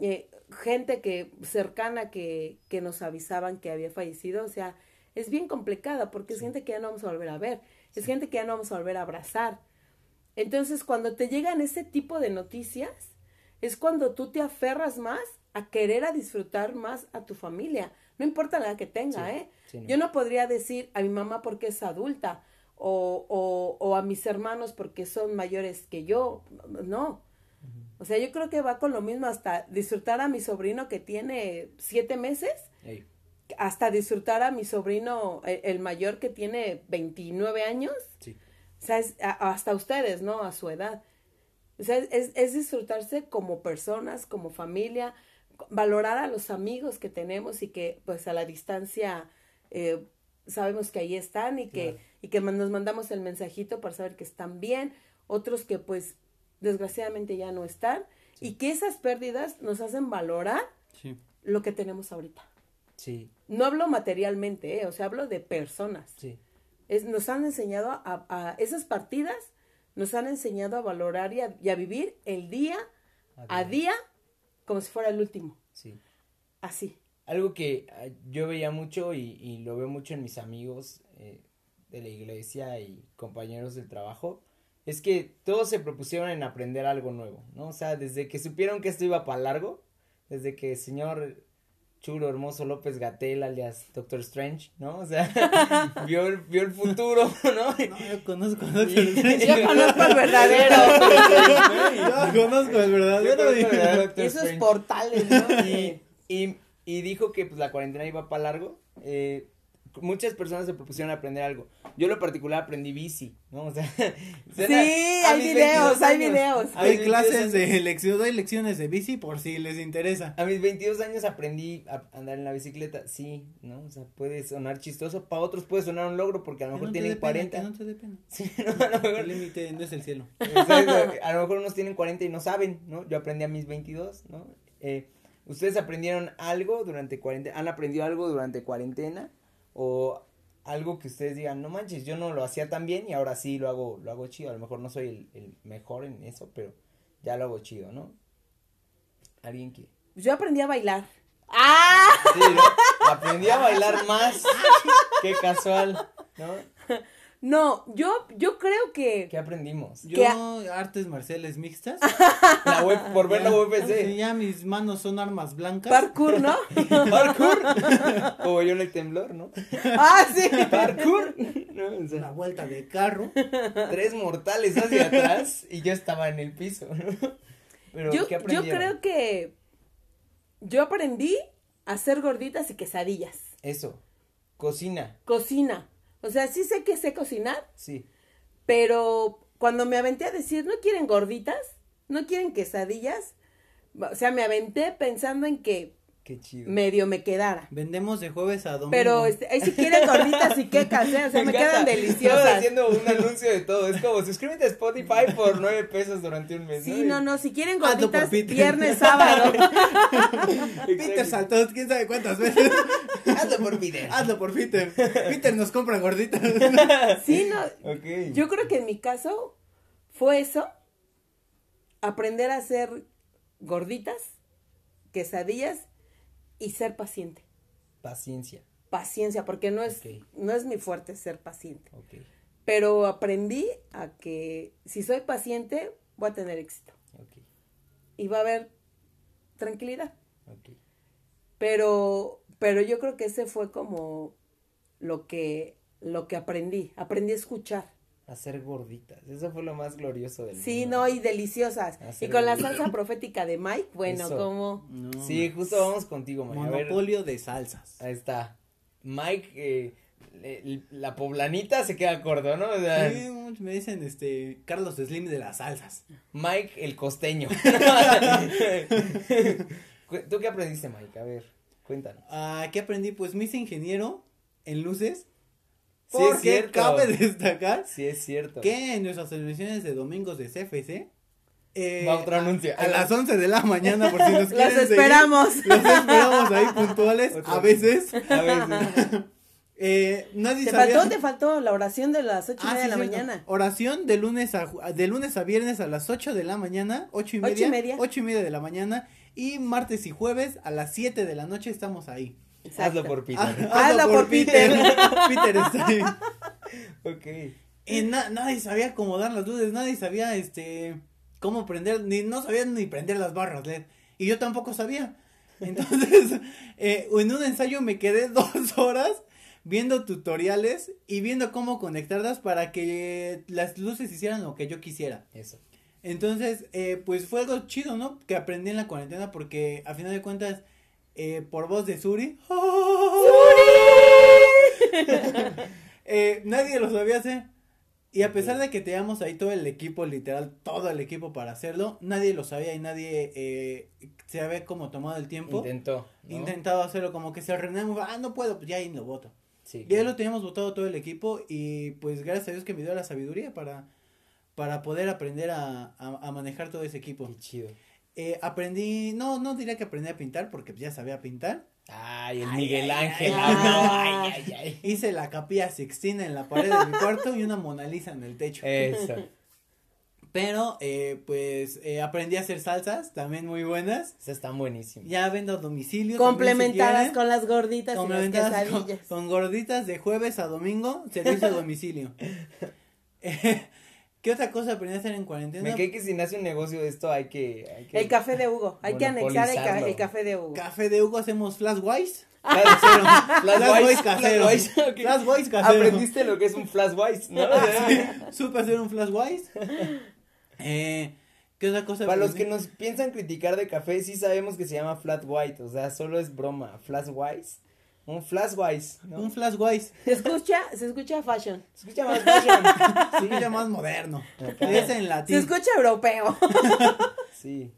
eh, gente que cercana que, que nos avisaban que había fallecido, o sea, es bien complicada porque es gente que ya no vamos a volver a ver, es gente que ya no vamos a volver a abrazar. Entonces, cuando te llegan ese tipo de noticias, es cuando tú te aferras más a querer a disfrutar más a tu familia. No importa la edad que tenga, Sí, ¿eh? sí, no. Yo no podría decir a mi mamá porque es adulta o, o, o a mis hermanos porque son mayores que yo. No. O sea, yo creo que va con lo mismo hasta disfrutar a mi sobrino que tiene siete meses, hasta disfrutar a mi sobrino, el, el mayor que tiene 29 años. Sí. O sea, es a- hasta ustedes, ¿no? A su edad. O sea, es, es disfrutarse como personas, como familia, valorar a los amigos que tenemos y que pues a la distancia eh, sabemos que ahí están y que, Claro. y que nos mandamos el mensajito para saber que están bien, otros que pues desgraciadamente ya no están y que esas pérdidas nos hacen valorar Sí. lo que tenemos ahorita. Sí, No hablo materialmente, ¿eh? o sea, hablo de personas sí. es, nos han enseñado a, a- esas partidas, nos han enseñado a valorar y a, y a vivir el día a día como si fuera el último, Sí. así. Algo que ah, yo veía mucho y, y lo veo mucho en mis amigos eh, de la iglesia y compañeros del trabajo, es que todos se propusieron en aprender algo nuevo, ¿no? O sea, desde que supieron que esto iba para largo, desde que el señor chulo hermoso López Gatel, alias Doctor Strange, ¿no? O sea, vio, el- vio el futuro, ¿no? No, yo conozco a Yo conozco al verdadero. Yo conozco el Yo verdadero. conozco al verdadero Doctor Esos Strange. portales, ¿no? y, y, y dijo que pues la cuarentena iba para largo. Eh, muchas personas se propusieron aprender algo. Yo en lo particular aprendí bici, ¿no? O sea, Sí, hay videos, 22 hay videos. Hay mis 22 clases años- de lección, doy lecciones de bici por si les interesa. A mis 22 años aprendí a andar en la bicicleta, sí, ¿no? O sea, puede sonar chistoso, para otros puede sonar un logro porque a lo mejor no tienen dé pena, 40. que no te. Sí, no, a lo mejor El límite no es el cielo. Exacto, A lo mejor unos tienen 40 y no saben, ¿no? Yo aprendí a mis 22, ¿no? Eh, ¿Ustedes aprendieron algo durante cuarentena? ¿Han aprendido algo durante cuarentena? ¿O algo que ustedes digan, no manches, yo no lo hacía tan bien y ahora sí lo hago, lo hago chido? A lo mejor no soy el, el mejor en eso, pero ya lo hago chido, ¿no? ¿Alguien que...? Yo aprendí a bailar. ¡Ah! Sí, ¿no? Aprendí a bailar más. Qué casual, ¿no? No, yo, yo creo que... ¿Qué aprendimos? Yo, ¿Qué? artes marciales mixtas. La web, por ver la Sí, UFC. ya mis manos son armas blancas. Parkour, ¿no? Parkour. Como yo en el temblor, ¿no? ah, sí. Parkour. ¿no? O vuelta de carro. tres mortales hacia atrás y yo estaba en el piso, ¿no? Pero, Yo, ¿qué yo creo que yo aprendí a hacer gorditas y quesadillas. Eso. Cocina. Cocina. O sea, sí sé que sé cocinar, Sí. pero cuando me aventé a decir, ¿no quieren gorditas? ¿No quieren quesadillas? O sea, me aventé pensando en que Qué chido. medio me quedara. Vendemos de jueves a domingo. Pero este, ahí si quieren gorditas y quecas, ¿eh? O sea, me, quedan Estamos deliciosas. haciendo un anuncio de todo. Es como, suscríbete a Spotify por nueve pesos durante un mes. Sí, no, no, si quieren por gorditas, viernes, sábado. Peter saltó quién sabe cuántas veces. Hazlo por Peter. Hazlo por Peter. Peter nos compra gorditas. Sí, no. Ok. Yo creo que en mi caso fue eso. Aprender a hacer gorditas, quesadillas y ser paciente. Paciencia. Paciencia, porque no es, no es mi fuerte ser paciente. Pero aprendí a que si soy paciente, voy a tener éxito. Y va a haber tranquilidad. Pero, pero yo creo que ese fue como lo que, lo que aprendí. Aprendí a escuchar. Hacer gorditas. Eso fue lo más glorioso del Sí, mundo. no, y deliciosas. Hacer Y con la salsa profética de Mike, bueno, Eso. como... No, Sí, justo vamos contigo, Mike. A ver, Monopolio de salsas. ahí está. Mike, eh, le- la poblanita se queda corto, ¿no? O sea, Sí, me dicen este Carlos Slim de las salsas. Mike el costeño. ¿Tú qué aprendiste, Mike? A ver, cuéntanos. Ah, ¿Qué aprendí? Pues me hice ingeniero en luces. Sí, es Porque cierto. cabe destacar Sí, es cierto. que en nuestras transmisiones de domingos de CFC. eh, Va otro anuncio. A, a las 11 de la mañana, por si nos quieren Los seguir, esperamos. Los esperamos ahí puntuales, a veces. A ver, Eh, nadie Te sabía- faltó, te faltó la oración de las ocho y Ah, media sí, de la cierto. mañana. Oración de lunes a de lunes a viernes a las 8 de la mañana, ocho y Ocho y media, media. ocho y media de la mañana y martes y jueves a las 7 de la noche estamos ahí. Hazlo por Peter. Ah, Hazlo por Peter. Peter está ahí. ok. Y na- nadie sabía acomodar las luces, nadie sabía este cómo prender, ni no sabían ni prender las barras LED. Y yo tampoco sabía. Entonces, eh, en un ensayo me quedé dos horas viendo tutoriales y viendo cómo conectarlas para que las luces hicieran lo que yo quisiera. Eso. Entonces, eh, pues fue algo chido, ¿no? Que aprendí en la cuarentena porque a final de cuentas, eh, por voz de Suri. eh, nadie lo sabía hacer. Y a pesar de que teníamos ahí todo el equipo, literal, todo el equipo para hacerlo, nadie lo sabía y nadie eh, se había como tomado el tiempo. Intentó. ¿no? Intentado hacerlo como que se renegó, ah, no puedo, pues ya ahí lo voto. Sí. Ya lo teníamos votado todo el equipo y pues gracias a Dios que me dio la sabiduría para, para poder aprender a, a, a manejar todo ese equipo. Qué chido. Eh, aprendí, no, no diría que aprendí a pintar porque ya sabía pintar. Ay, el Ay, Miguel ay, Ángel. ay, no, ay. ay, ay, ay. Hice la capilla Sixtina en la pared de mi cuarto y una Mona Lisa en el techo. Eso. Pero eh, pues eh, aprendí a hacer salsas, también muy buenas. Esas están buenísimas. Ya vendo a domicilio. Complementadas si con las gorditas quieren. y las Complementadas con, con gorditas de jueves a domingo, servicio a domicilio. Eh, ¿Qué otra cosa aprendí a hacer en cuarentena? Me cae que si nace un negocio de esto hay que... Hay que El café de Hugo. Hay que anexar el, ca- monopolizarlo. el café de Hugo. Café de Hugo hacemos flash wise. Flash- Flash Flash wise Wise, casero. Flash Wise, ok. Flash wise casero. Aprendiste lo que es un flash wise, ¿no? Supe hacer un flash wise. Eh, ¿Qué otra cosa? Para los que nos piensan criticar de café, sí sabemos que se llama flat white, o sea, solo es broma. Flash wise, un flash wise, ¿no? Un flash wise. Se escucha, se escucha fashion. Se escucha más fashion. Sí, ya más moderno. Acá. Es en Se escucha europeo. Sí.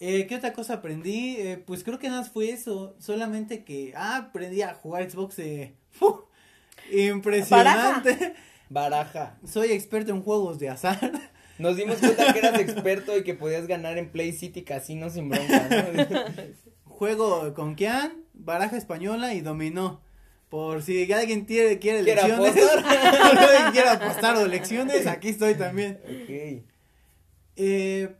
Eh, ¿Qué otra cosa aprendí? Eh, pues creo que nada más fue eso. Solamente que, ah, aprendí a jugar Xbox. Eh, impresionante. Baraja. Soy experto en juegos de azar. Nos dimos cuenta que eras experto y que podías ganar en Play City Casino sin bronca, ¿no? Juego con Kian, baraja española y dominó. Por si alguien quiere, quiere ¿Quiere lecciones. apostar? quiere apostar o lecciones, aquí estoy también. ok. Eh,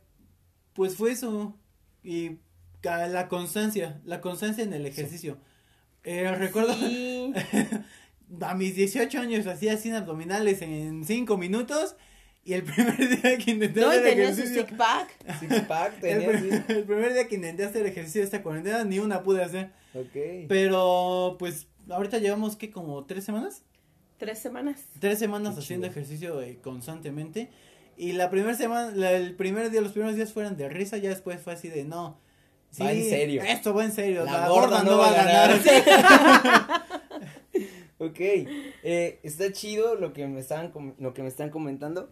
pues fue eso. Y la constancia, la constancia en el ejercicio. Eh, recuerdo Sí. a mis 18 años hacía 100 abdominales en 5 minutos. Y el primer día que intenté No, hacer tenía su ejercicio. stick pack. Six pack El, tenías, sí. pr- el primer día que intenté hacer ejercicio de esta cuarentena, ni una pude hacer. Ok. Pero, pues, ahorita llevamos, que ¿Como tres semanas? Tres semanas. Tres semanas Qué haciendo chido. ejercicio eh, constantemente. Y la primera semana, la- el primer día, los primeros días fueron de risa, ya después fue así de no. Va en serio. Esto va en serio. La La, gorda gorda, no no va a ganar. Ok, eh, está chido lo que me estaban com- lo que me están comentando,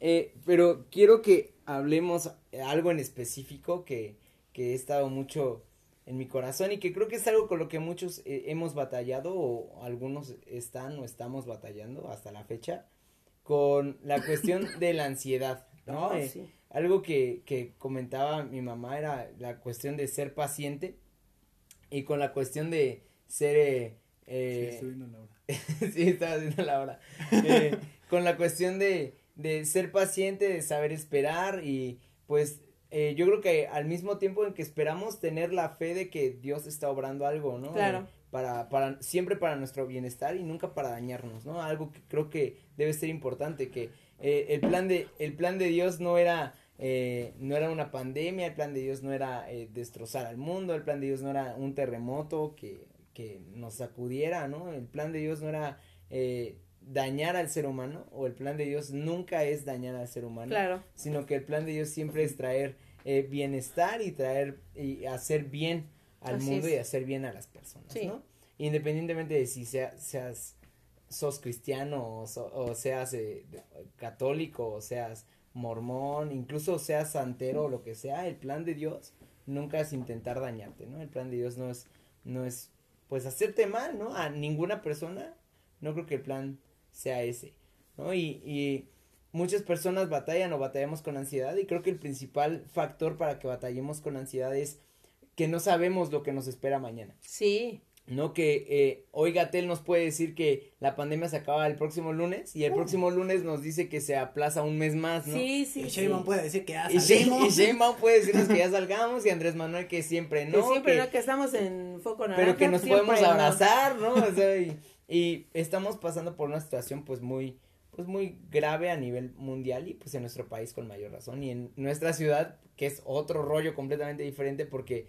eh, pero quiero que hablemos algo en específico que, que he estado mucho en mi corazón y que creo que es algo con lo que muchos eh, hemos batallado o algunos están o estamos batallando hasta la fecha con la cuestión de la ansiedad, ¿no? Oh, Eh, sí. Algo que, que comentaba mi mamá era la cuestión de ser paciente y con la cuestión de ser... Eh, sí, estoy viendo la hora. sí, estaba viendo la hora. Eh, con la cuestión de, de ser paciente, de saber esperar y pues eh, yo creo que al mismo tiempo en que esperamos tener la fe de que Dios está obrando algo, ¿no? Claro. Eh, para, para, siempre para nuestro bienestar y nunca para dañarnos, ¿no? Algo que creo que debe ser importante, que eh, el plan de, el plan de Dios no era, eh, no era una pandemia, el plan de Dios no era eh, destrozar al mundo, el plan de Dios no era un terremoto que, que nos sacudiera, ¿no? El plan de Dios no era eh, dañar al ser humano, o el plan de Dios nunca es dañar al ser humano, Claro. sino que el plan de Dios siempre es traer eh, bienestar y traer y hacer bien al Así mundo es. y hacer bien a las personas, Sí. ¿no? Independientemente de si sea- seas sos cristiano o, so- o seas eh, católico o seas mormón, incluso seas santero o lo que sea, el plan de Dios nunca es intentar dañarte, ¿no? El plan de Dios no es no es pues hacerte mal, ¿no? A ninguna persona, no creo que el plan sea ese, ¿no? Y, y muchas personas batallan o batallamos con ansiedad y creo que el principal factor para que batallemos con ansiedad es que no sabemos lo que nos espera mañana. Sí. No que eh, hoy Gatel nos puede decir que la pandemia se acaba el próximo lunes y el próximo lunes nos dice que se aplaza un mes más, ¿no? Sí, sí. Y sí. Sheinbaum puede decir que ya salimos. y Sheinbaum puede decirnos que ya salgamos y Andrés Manuel que siempre Que no, siempre que- no, que estamos en foco naranja. pero que nos podemos no. abrazar, ¿no? O sea, y, y estamos pasando por una situación pues muy pues muy grave a nivel mundial y pues en nuestro país con mayor razón y en nuestra ciudad que es otro rollo completamente diferente porque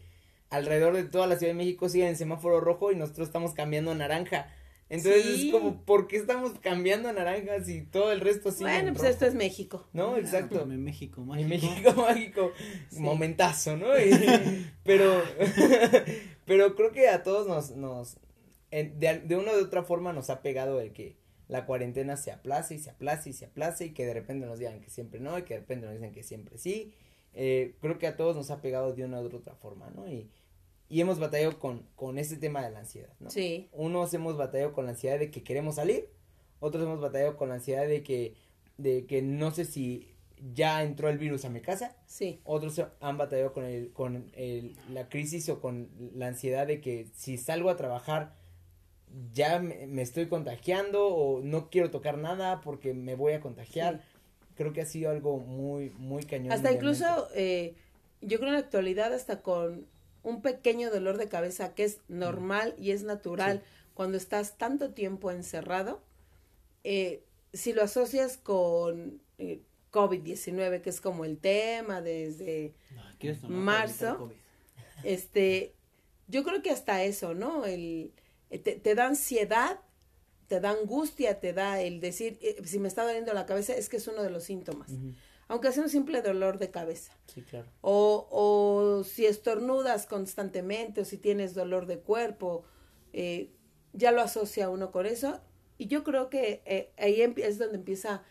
alrededor de toda la Ciudad de México siguen en semáforo rojo y nosotros estamos cambiando a naranja. Entonces Sí. es como, ¿por qué estamos cambiando a naranja si todo el resto sigue Bueno, en pues rojo? esto es México. No, exacto. En México, En mágico. México mágico, Sí. momentazo, ¿no? Y- pero, pero creo que a todos nos, nos, en- de, de una u otra forma nos ha pegado el que la cuarentena se aplace y se aplace y se aplace y que de repente nos digan que siempre no y que de repente nos dicen que siempre sí. Eh, creo que a todos nos ha pegado de una u otra forma, ¿no? Y, y hemos batallado con, con este tema de la ansiedad, ¿no? Sí. Unos hemos batallado con la ansiedad de que queremos salir, otros hemos batallado con la ansiedad de que, de que no sé si ya entró el virus a mi casa, Sí. otros han batallado con el, con el, la crisis o con la ansiedad de que si salgo a trabajar ya me, estoy contagiando o no quiero tocar nada porque me voy a contagiar. Creo que ha sido algo muy, muy cañón. Hasta incluso, eh, yo creo en la actualidad, hasta con un pequeño dolor de cabeza que es normal y es natural cuando estás tanto tiempo encerrado, eh, si lo asocias con eh, COVID-19, que es como el tema desde No, ¿quieres tomar Marzo. este, yo creo que hasta eso, ¿no? El, te, te da ansiedad, te da angustia, te da el decir, eh, si me está doliendo la cabeza, es que es uno de los síntomas. Aunque sea un simple dolor de cabeza. Sí, claro. O, o si estornudas constantemente, o si tienes dolor de cuerpo, eh, ya lo asocia uno con eso. Y yo creo que eh, ahí empie- es donde empieza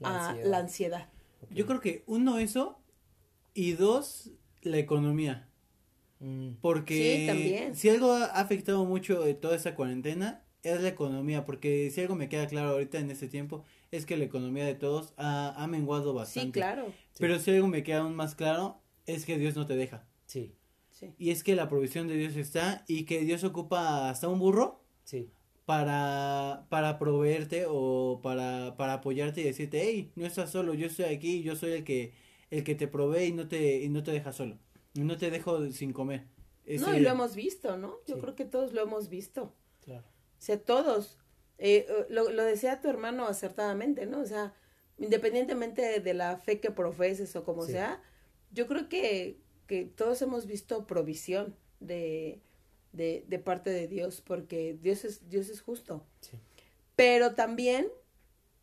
La a- ansiedad. la ansiedad. Yo creo que uno eso y dos la economía. Mm, Porque Sí, también. si algo ha afectado mucho de toda esta cuarentena es la economía, porque si algo me queda claro ahorita en este tiempo es que la economía de todos ha, ha menguado bastante. Sí, claro. Pero si algo me queda aún más claro es que Dios no te deja. sí, Sí. Y es que la provisión de Dios está y que Dios ocupa hasta un burro sí. para, para proveerte o para, para apoyarte y decirte, hey, no estás solo, yo estoy aquí, yo soy el que, el que te provee y no te, y no te deja solo. No te dejo sin comer. No, y lo hemos visto, ¿no? Yo Sí. creo que todos lo hemos visto. Claro. O sea, todos. Eh, eh, lo, lo decía tu hermano acertadamente, ¿no? O sea, independientemente de la fe que profeses o como Sí. sea, yo creo que, que todos hemos visto provisión de, de, de parte de Dios, porque Dios es, Dios es justo. Sí. Pero también,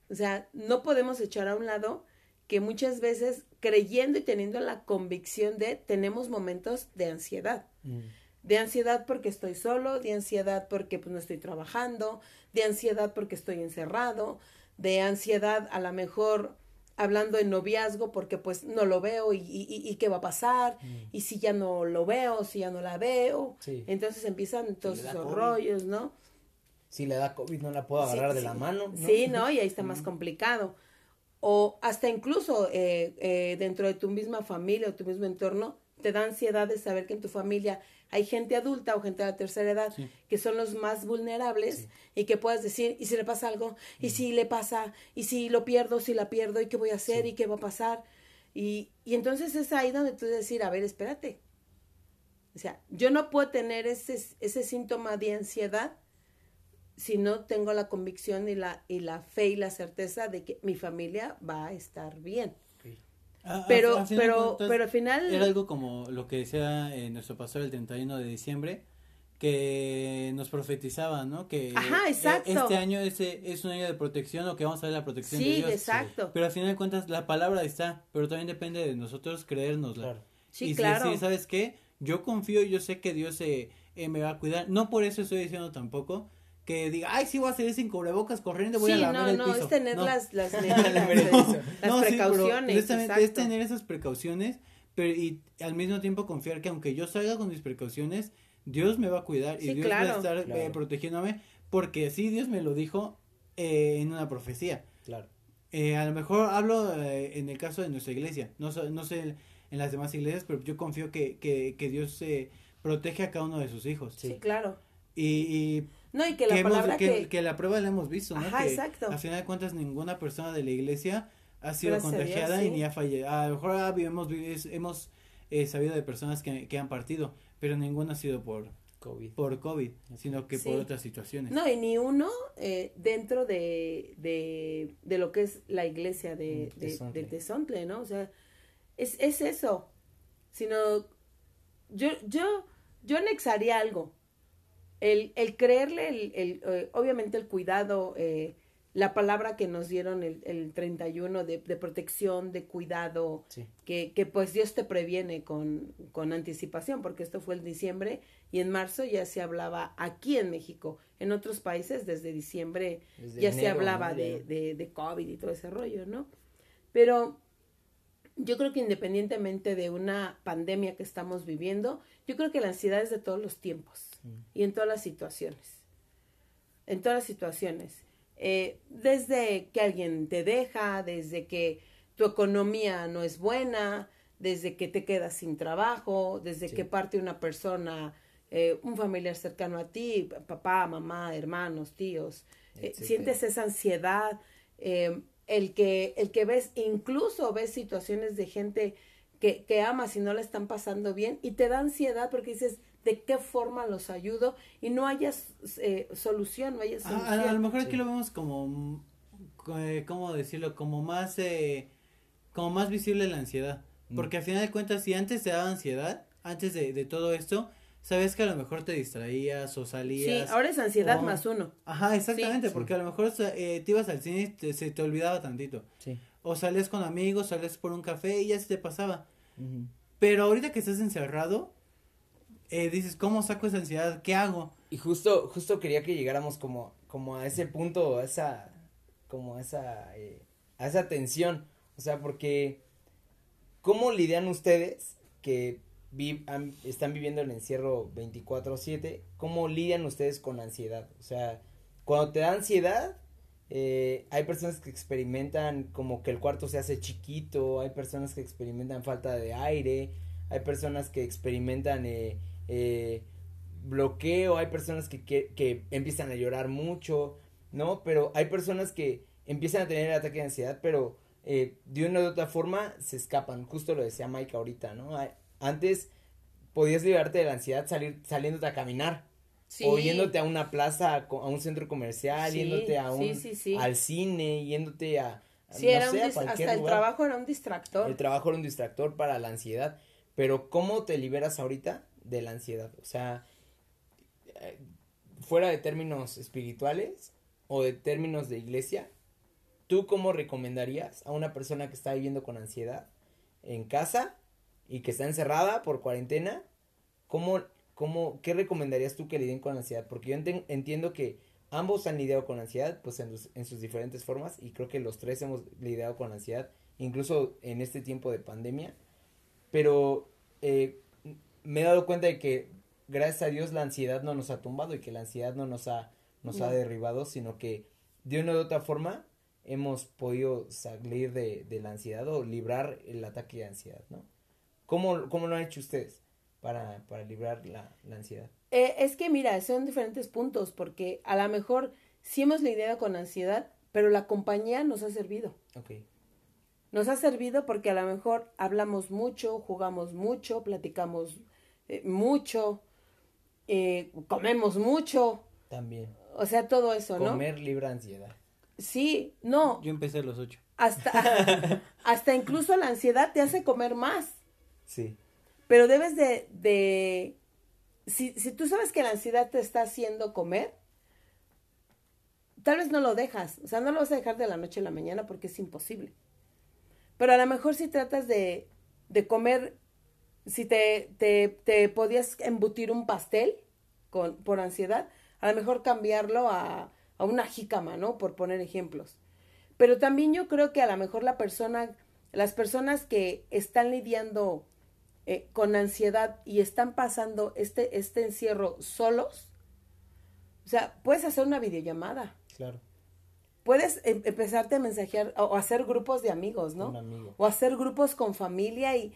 o sea, no podemos echar a un lado que muchas veces creyendo y teniendo la convicción de tenemos momentos de ansiedad Mm, de ansiedad porque estoy solo, de ansiedad porque pues no estoy trabajando, de ansiedad porque estoy encerrado, de ansiedad a lo mejor hablando en noviazgo porque pues no lo veo y, y, y- qué va a pasar mm, y si ya no lo veo, si ya no la veo, Sí. entonces empiezan todos da esos COVID. rollos, ¿no? Si le da COVID no la puedo agarrar Sí, de sí. la mano. ¿no? Sí, ¿no? Y ahí está más complicado. O hasta incluso eh, eh, dentro de tu misma familia o tu mismo entorno, te da ansiedad de saber que en tu familia hay gente adulta o gente de la tercera edad que son los más vulnerables y que puedas decir, ¿y si le pasa algo? ¿Y si le pasa? ¿Y si lo pierdo? ¿Si la pierdo? ¿Y qué voy a hacer? ¿Y qué va a pasar? Y, y entonces es ahí donde tú decir, a ver, espérate. O sea, yo no puedo tener ese, ese síntoma de ansiedad si no tengo la convicción y la, y la fe y la certeza de que mi familia va a estar bien. pero, pero, pero al final... Era algo como lo que decía eh, nuestro pastor el 31 de diciembre, que nos profetizaba, ¿no? Que Ajá, e, exacto. este año ese es un año de protección o que vamos a ver la protección de Dios. Sí, exacto. Pero al final de cuentas la palabra está, pero también depende de nosotros creérnosla. Claro. Sí, y claro. Si, ¿sabes qué? Yo confío y yo sé que Dios eh, me va a cuidar. No por eso estoy diciendo tampoco que diga, ay, sí voy a salir sin cubrebocas corriendo, voy a lavar no, el no, piso. Es tener las, las, las precauciones. es tener esas precauciones, pero y al mismo tiempo confiar que aunque yo salga con mis precauciones, Dios me va a cuidar y Dios va a estar eh, protegiéndome, porque sí Dios me lo dijo eh, en una profecía. Claro. Eh, a lo mejor hablo en el caso de nuestra iglesia, no, no sé en las demás iglesias, pero yo confío que, que, que Dios protege a cada uno de sus hijos. Sí, claro. Y, y no, y que la palabra que, que, la prueba la hemos visto, ¿no? Ajá, que exacto. A final de cuentas ninguna persona de la iglesia ha sido contagiada y ni ha fallecido. A lo mejor ah, hemos, hemos eh, sabido de personas que, que han partido, pero ninguna ha sido por COVID, por COVID sino que por otras situaciones. No, y ni uno eh, dentro de, de, de, lo que es la iglesia de, mm, de, de ¿no? O sea, es, es eso, sino yo, yo, yo anexaría algo el, el creerle, el, el eh, obviamente el cuidado, eh, la palabra que nos dieron el, el 31 de, de protección, de cuidado, que, que pues Dios te previene con, con anticipación, porque esto fue en diciembre y en marzo ya se hablaba aquí en México, en otros países desde diciembre ya se hablaba de, de, de COVID y todo ese rollo, ¿no? Pero yo creo que independientemente de una pandemia que estamos viviendo, yo creo que la ansiedad es de todos los tiempos y en todas las situaciones. En todas las situaciones. Eh, desde que alguien te deja, desde que tu economía no es buena, desde que te quedas sin trabajo, desde que parte una persona, eh, un familiar cercano a ti, papá, mamá, hermanos, tíos, eh, sientes esa ansiedad, el, que, el que ves, incluso ves situaciones de gente que, que amas y no la están pasando bien y te da ansiedad porque dices, de qué forma los ayudo y no haya eh, solución, no haya solución. A, lo mejor aquí lo vemos como, eh, ¿cómo decirlo? Como más, eh, como más visible la ansiedad. Mm. Porque al final de cuentas, si antes te daba ansiedad, antes de, de todo esto, sabes que a lo mejor te distraías o salías. Sí, ahora es ansiedad más uno. Ajá, exactamente, porque a lo mejor eh, te ibas al cine y se te olvidaba tantito. Sí. O salías con amigos, salías por un café y ya se te pasaba. Pero ahorita que estás encerrado, eh, dices, ¿cómo saco esa ansiedad? ¿Qué hago? Y justo, justo quería que llegáramos como, como a ese punto, a esa, como a esa, eh, a esa tensión. O sea, porque, ¿cómo lidian ustedes que están viviendo el encierro 24/7? ¿Cómo lidian ustedes con ansiedad? O sea, cuando te da ansiedad, eh, hay personas que experimentan como que el cuarto se hace chiquito, hay personas que experimentan falta de aire, hay personas que experimentan eh, eh, bloqueo, hay personas que, que, empiezan a llorar mucho, ¿no? Pero hay personas que empiezan a tener el ataque de ansiedad, pero eh, de una u otra forma se escapan. Justo lo decía Mike ahorita, ¿no? Antes podías liberarte de la ansiedad salir, saliéndote a caminar. O yéndote a una plaza, a un centro comercial, yéndote a un, al cine, yéndote a... Sí, era un hasta el trabajo era un distractor. El trabajo era un distractor para la ansiedad. Pero ¿cómo te liberas ahorita? De la ansiedad. O sea, eh, fuera de términos espirituales o de términos de iglesia, ¿tú cómo recomendarías a una persona que está viviendo con ansiedad en casa y que está encerrada por cuarentena? ¿Cómo, cómo, ¿Qué recomendarías tú que lidien con ansiedad? Porque yo entiendo que ambos han lidiado con ansiedad, pues en, en, sus diferentes formas, y creo que los tres hemos lidiado con ansiedad, incluso en este tiempo de pandemia. Pero, eh, me he dado cuenta de que gracias a Dios la ansiedad no nos ha tumbado y que la ansiedad no nos ha, nos ha derribado, sino que de una u otra forma hemos podido salir de, de, la ansiedad o librar el ataque de ansiedad, ¿no? ¿Cómo, cómo lo han hecho ustedes para, para librar la, la ansiedad? Eh, es que mira, son diferentes puntos, porque a lo mejor sí hemos lidiado con ansiedad, pero la compañía nos ha servido. Ok. Nos ha servido porque a lo mejor hablamos mucho, jugamos mucho, platicamos eh, mucho, eh, comemos mucho. También. O sea, todo eso, ¿no? Comer libra ansiedad. Sí, no. Yo empecé a los ocho. Hasta, hasta incluso la ansiedad te hace comer más. Sí. Pero debes de, de si, si tú sabes que la ansiedad te está haciendo comer, tal vez no lo dejas. O sea, no lo vas a dejar de la noche a la mañana porque es imposible. Pero a lo mejor si tratas de, de comer, si te, te, te podías embutir un pastel con, por ansiedad, a lo mejor cambiarlo a, a una jícama, ¿no? Por poner ejemplos. Pero también yo creo que a lo mejor la persona, las personas que están lidiando eh, con ansiedad y están pasando este, este encierro solos, o sea, puedes hacer una videollamada. Claro. Puedes em empezarte a mensajear o, hacer grupos de amigos, ¿no? Un amigo. O hacer grupos con familia y,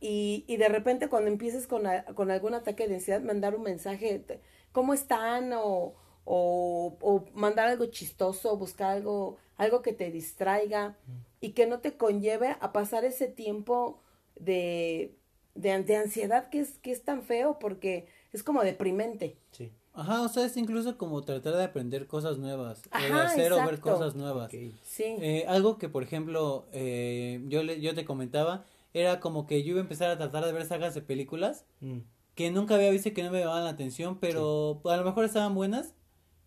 y, y de repente cuando empieces con, a, con algún ataque de ansiedad, mandar un mensaje, ¿cómo están? O, o, o mandar algo chistoso, buscar algo, algo que te distraiga y que no te conlleve a pasar ese tiempo de, de, de ansiedad que es, que es tan feo porque es como deprimente. Sí. Ajá, o sea, es incluso como tratar de aprender cosas nuevas, o de Ajá, hacer o ver exacto. cosas nuevas. Ok. Sí. Eh, algo que, por ejemplo, eh, yo, le, yo te comentaba, era como que yo iba a empezar a tratar de ver sagas de películas Mm. que nunca había visto y que no me llamaban la atención, pero a lo mejor estaban buenas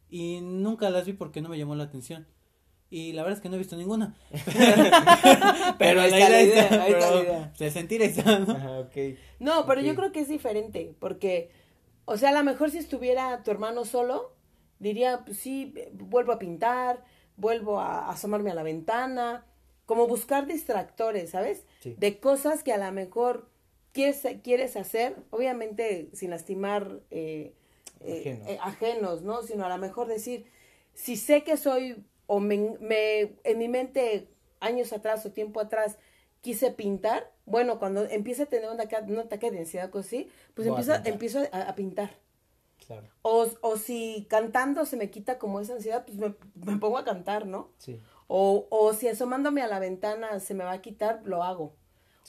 y nunca las vi porque no me llamó la atención. Y la verdad es que no he visto ninguna. pero ahí la está la idea está, ahí está la idea. de sentir está, ¿no? Ajá, ok. No, pero yo creo que es diferente, porque, o sea, a lo mejor si estuviera tu hermano solo, diría, pues sí, vuelvo a pintar, vuelvo a asomarme a la ventana, como buscar distractores, ¿sabes? Sí. De cosas que a lo mejor quieres, quieres hacer, obviamente sin lastimar eh, eh, Ajenos. eh, ajenos, ¿no? Sino a lo mejor decir, si sé que soy, o me, me- en mi mente años atrás o tiempo atrás quise pintar, bueno, cuando empiece a tener un ataque, un ataque de ansiedad o así, pues Voy a empiezo, pintar. empiezo a, a pintar. Claro. O, o si cantando se me quita como esa ansiedad, pues me, me pongo a cantar, ¿no? Sí. O, o si asomándome a la ventana se me va a quitar, lo hago.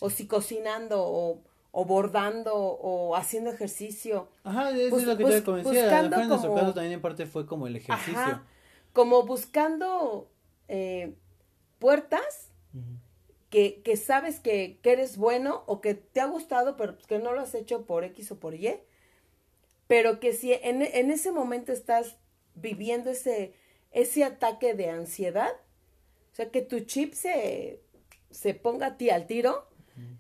O si cocinando, o, o bordando, o haciendo ejercicio. Ajá, eso Bus- es lo que bus- te convencía. A lo buscando mejor en nuestro como- caso también en parte fue como el ejercicio. Ajá. Como buscando eh, puertas que, que sabes que, que eres bueno o que te ha gustado, pero que no lo has hecho por X o por Y. Pero que si en, en ese momento estás viviendo ese, ese ataque de ansiedad, sea, que tu chip se, se ponga a ti al tiro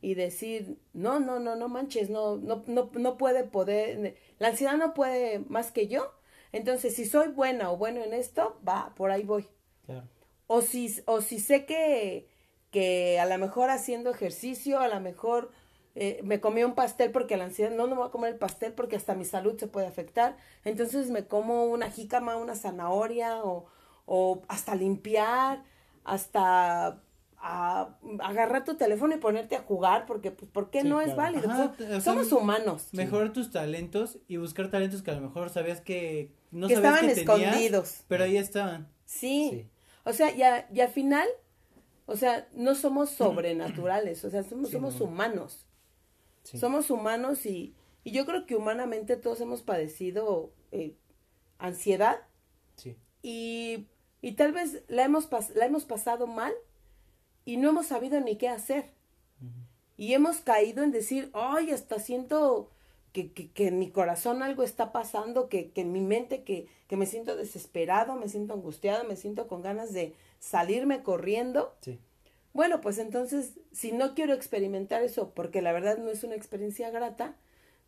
y decir, no, no, no, no manches, no, no, no, no puede poder, la ansiedad no puede más que yo. Entonces, si soy buena o bueno en esto, va, por ahí voy. Claro. O si, o si sé que, que a lo mejor haciendo ejercicio, a lo mejor eh, me comí un pastel porque la ansiedad, no, no me voy a comer el pastel porque hasta mi salud se puede afectar. Entonces me como una jícama, una zanahoria o, o hasta limpiar, hasta a- agarrar tu teléfono y ponerte a jugar porque, pues, ¿por qué Sí, no es válido? Ajá, o sea, somos humanos Mejorar tus talentos y buscar talentos que a lo mejor sabías que no que sabías estaban que tenías, escondidos. pero ahí estaban. Sí. Sí. O sea, ya, y al final, o sea, no somos sobrenaturales, o sea, somos, Sí, somos no. humanos. Sí. Somos humanos y, y yo creo que humanamente todos hemos padecido eh, ansiedad Sí. y, y tal vez la hemos, la hemos pasado mal y no hemos sabido ni qué hacer. Y hemos caído en decir, ay, hasta siento que, que, que en mi corazón algo está pasando, que, que en mi mente, que, que me siento desesperado, me siento angustiado, me siento con ganas de salirme corriendo. Sí. Bueno, pues entonces, si no quiero experimentar eso, porque la verdad no es una experiencia grata,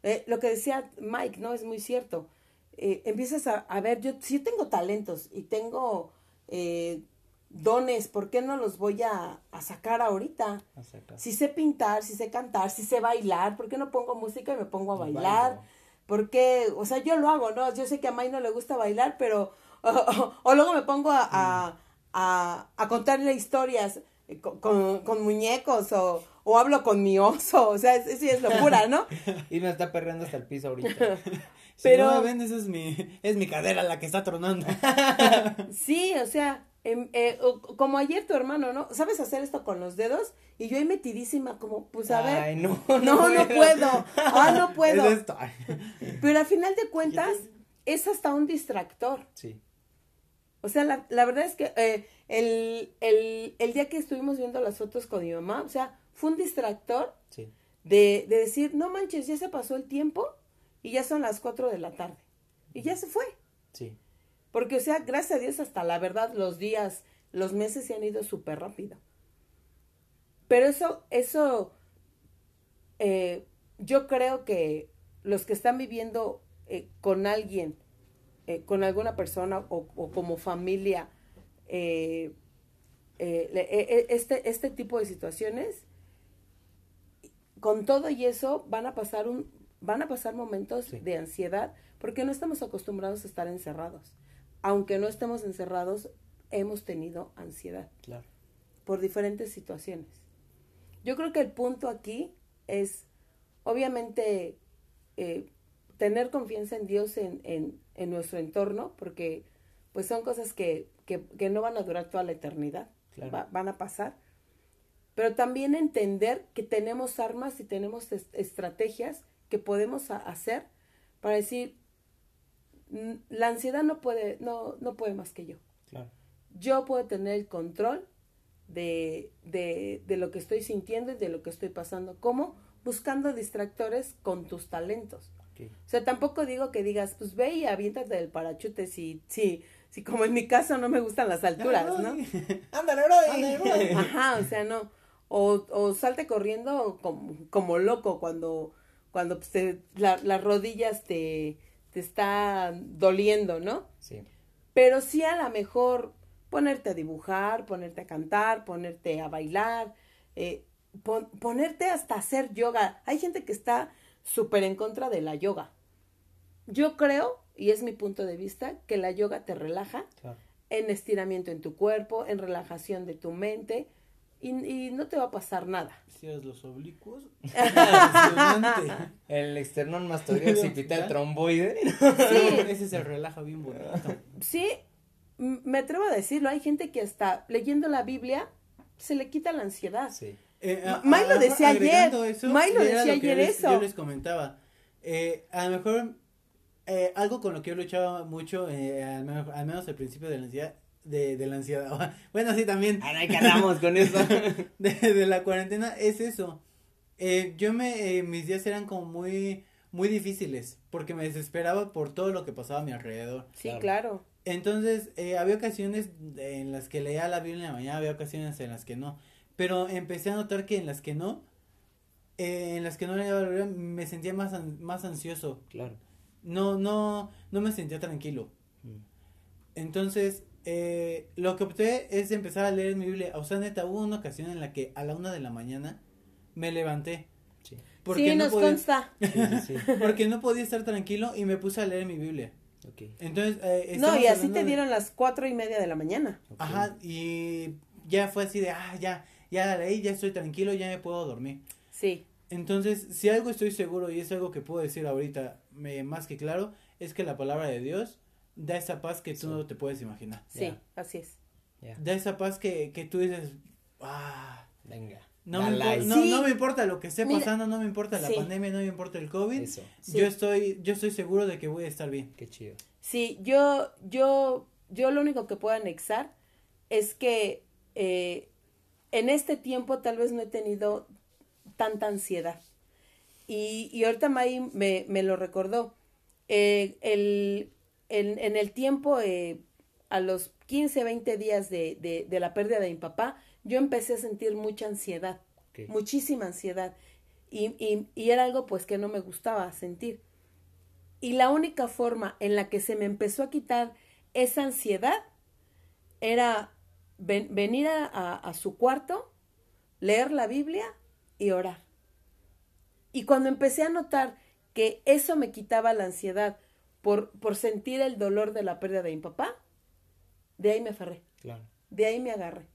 eh, lo que decía Mike, ¿no? Es muy cierto. Eh, empiezas a, a ver, yo sí tengo talentos y tengo eh, dones, ¿por qué no los voy a, a sacar ahorita? Si sé pintar, si sé cantar, si sé bailar, ¿por qué no pongo música y me pongo a bailar? bailo. Porque, o sea, yo lo hago, ¿no? Yo sé que a May no le gusta bailar, pero... O, o- o luego me pongo a, a, a, a contarle historias eh, con, con, con muñecos o, o hablo con mi oso, o sea, sí es locura, ¿no? y me está perreando hasta el piso ahorita. Pero si no me ven, esa es mi, es mi cadera la que está tronando. sí, o sea, em, eh, como ayer tu hermano, ¿no? ¿Sabes hacer esto con los dedos? Y yo ahí metidísima, como, pues a ver. Ay, no, no, no, puedo. no puedo. Ah, no puedo. Pero al final de cuentas, es hasta un distractor. Sí. O sea, la, la verdad es que eh, el, el, el, día que estuvimos viendo las fotos con mi mamá, o sea, fue un distractor sí. de, de decir, no manches, ya se pasó el tiempo y ya son las cuatro de la tarde. Y ya se fue. Sí. Porque, o sea, gracias a Dios, hasta la verdad, los días, los meses se han ido súper rápido. Pero eso, eso, eh, yo creo que los que están viviendo eh, con alguien, eh, con alguna persona o, o como familia, eh, eh, este, este tipo de situaciones, con todo y eso van a pasar un, van a pasar momentos Sí. de ansiedad porque no estamos acostumbrados a estar encerrados. Aunque no estemos encerrados, hemos tenido ansiedad Claro. por diferentes situaciones. Yo creo que el punto aquí es, obviamente, eh, tener confianza en Dios en, en, en nuestro entorno, porque pues son cosas que, que, que no van a durar toda la eternidad, Claro. va- van a pasar. Pero también entender que tenemos armas y tenemos es- estrategias que podemos hacer para decir, "Mm, la ansiedad no puede, no, no puede más que yo Claro. yo puedo tener el control de, de, de lo que estoy sintiendo y de lo que estoy pasando. ¿Cómo? Buscando distractores con tus talentos. O sea, tampoco digo que digas, pues ve y aviéntate del parachute si, si, si como en mi caso no me gustan las alturas, ¿no? Ándale, bro. Ajá, o sea, no. O, o salte corriendo como, como loco cuando, cuando pues, te- la- las rodillas te, te están doliendo, ¿no? Sí. pero sí a lo mejor ponerte a dibujar, ponerte a cantar, ponerte a bailar, eh, pon- ponerte hasta hacer yoga. Hay gente que está súper en contra de la yoga. Yo creo, y es mi punto de vista, que la yoga te relaja Claro. en estiramiento en tu cuerpo, en relajación de tu mente, y, y no te va a pasar nada. Cierras los oblicuos. El externón mastoideo occipital tromboide. Sí, Ese se relaja bien bonito. sí, me atrevo a decirlo, hay gente que hasta leyendo la Biblia se le quita la ansiedad. Sí. Eh, a- May a lo decía ayer. eso, May lo decía ayer les- eso. Yo les comentaba. Eh, a lo mejor eh, algo con lo que yo luchaba mucho, eh, al, menos, al menos al principio de la ansiedad, de, de la ansiedad, bueno, sí también, Ahora que andamos con eso. de, de la cuarentena, es eso. Eh, yo me, eh, mis días eran como muy, muy difíciles, porque me desesperaba por todo lo que pasaba a mi alrededor. Sí, Claro. claro. Entonces, eh, había ocasiones en las que leía la Biblia en la mañana, había ocasiones en las que no. Pero empecé a notar que en las que no, eh, en las que no leía la Biblia, me sentía más, an- más ansioso. Claro. No, no, no me sentía tranquilo. Mm. Entonces, eh, lo que opté es empezar a leer mi Biblia. O sea, neta, hubo una ocasión en la que a la una de la mañana me levanté. Sí. sí, no nos podía, consta. Sí, sí, sí. porque no podía estar tranquilo y me puse a leer mi Biblia. Ok. Entonces, eh, No, y así te de- dieron las cuatro y media de la mañana. Ajá, y ya fue así de, ah, ya, ya la leí, ya estoy tranquilo, ya me puedo dormir. Sí, Entonces, si algo estoy seguro y es algo que puedo decir ahorita me, más que claro, es que la palabra de Dios da esa paz que tú Sí. no te puedes imaginar. sí, así es. Da esa paz que, que tú dices, ah, Venga. no me, Dale. impor- no, Sí. no me importa lo que esté Mira, pasando, no me importa la sí. pandemia, no me importa el COVID, Eso. Sí. yo estoy, yo estoy seguro de que voy a estar bien. Qué chido. Sí, yo, yo, yo lo único que puedo anexar es que eh, en este tiempo tal vez no he tenido tanta ansiedad. Y, y ahorita May me, me lo recordó. Eh, el, en, en el tiempo, eh, a los 15, 20 días de, de, de la pérdida de mi papá, yo empecé a sentir mucha ansiedad, muchísima ansiedad. Y, y, y era algo pues que no me gustaba sentir. Y la única forma en la que se me empezó a quitar esa ansiedad era ven- venir a, a- a su cuarto, leer la Biblia y orar. Y cuando empecé a notar que eso me quitaba la ansiedad por, por sentir el dolor de la pérdida de mi papá, de ahí me aferré, Claro. de ahí me agarré.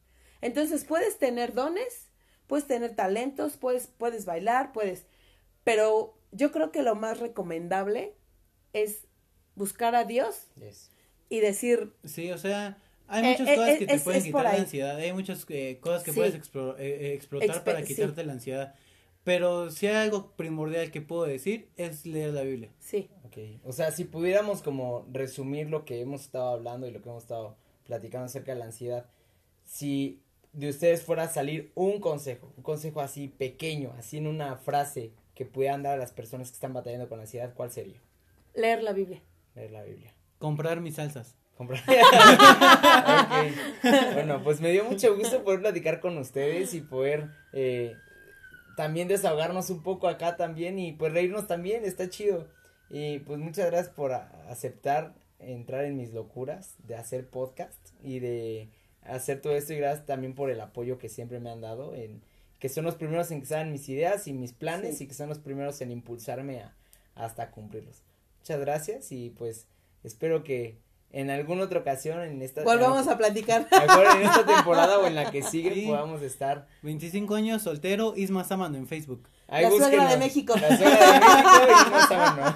Entonces puedes tener dones, puedes tener talentos, puedes, puedes bailar, puedes, pero yo creo que lo más recomendable es buscar a Dios Yes. y decir, Sí, o sea, hay Eh, muchas eh, cosas eh, que te es- pueden es quitar la ansiedad, hay muchas eh, cosas que Sí. puedes explo- explotar para sí. quitarte la ansiedad. Pero si hay algo primordial que puedo decir es leer la Biblia. sí, Ok, o sea, si pudiéramos como resumir lo que hemos estado hablando y lo que hemos estado platicando acerca de la ansiedad, si de ustedes fuera a salir un consejo, un consejo así pequeño, así en una frase que pudieran dar a las personas que están batallando con ansiedad, ¿cuál sería? leer la Biblia. Leer la Biblia. Comprar mis salsas. Comprar. Ok. Bueno, pues me dio mucho gusto poder platicar con ustedes y poder eh, también desahogarnos un poco acá también y pues reírnos también, está chido. Y pues muchas gracias por aceptar entrar en mis locuras de hacer podcast y de hacer todo esto y gracias también por el apoyo que siempre me han dado en que son los primeros en que saben mis ideas y mis planes Sí. y que son los primeros en impulsarme a, hasta cumplirlos. Muchas gracias y pues espero que en alguna otra ocasión en esta Volvamos a platicar. mejor en esta temporada o en la que sigue Sí. podamos estar 25 años, soltero, Isma Sámano en Facebook. ahí La suegra de México. la suegra de México y no sábano.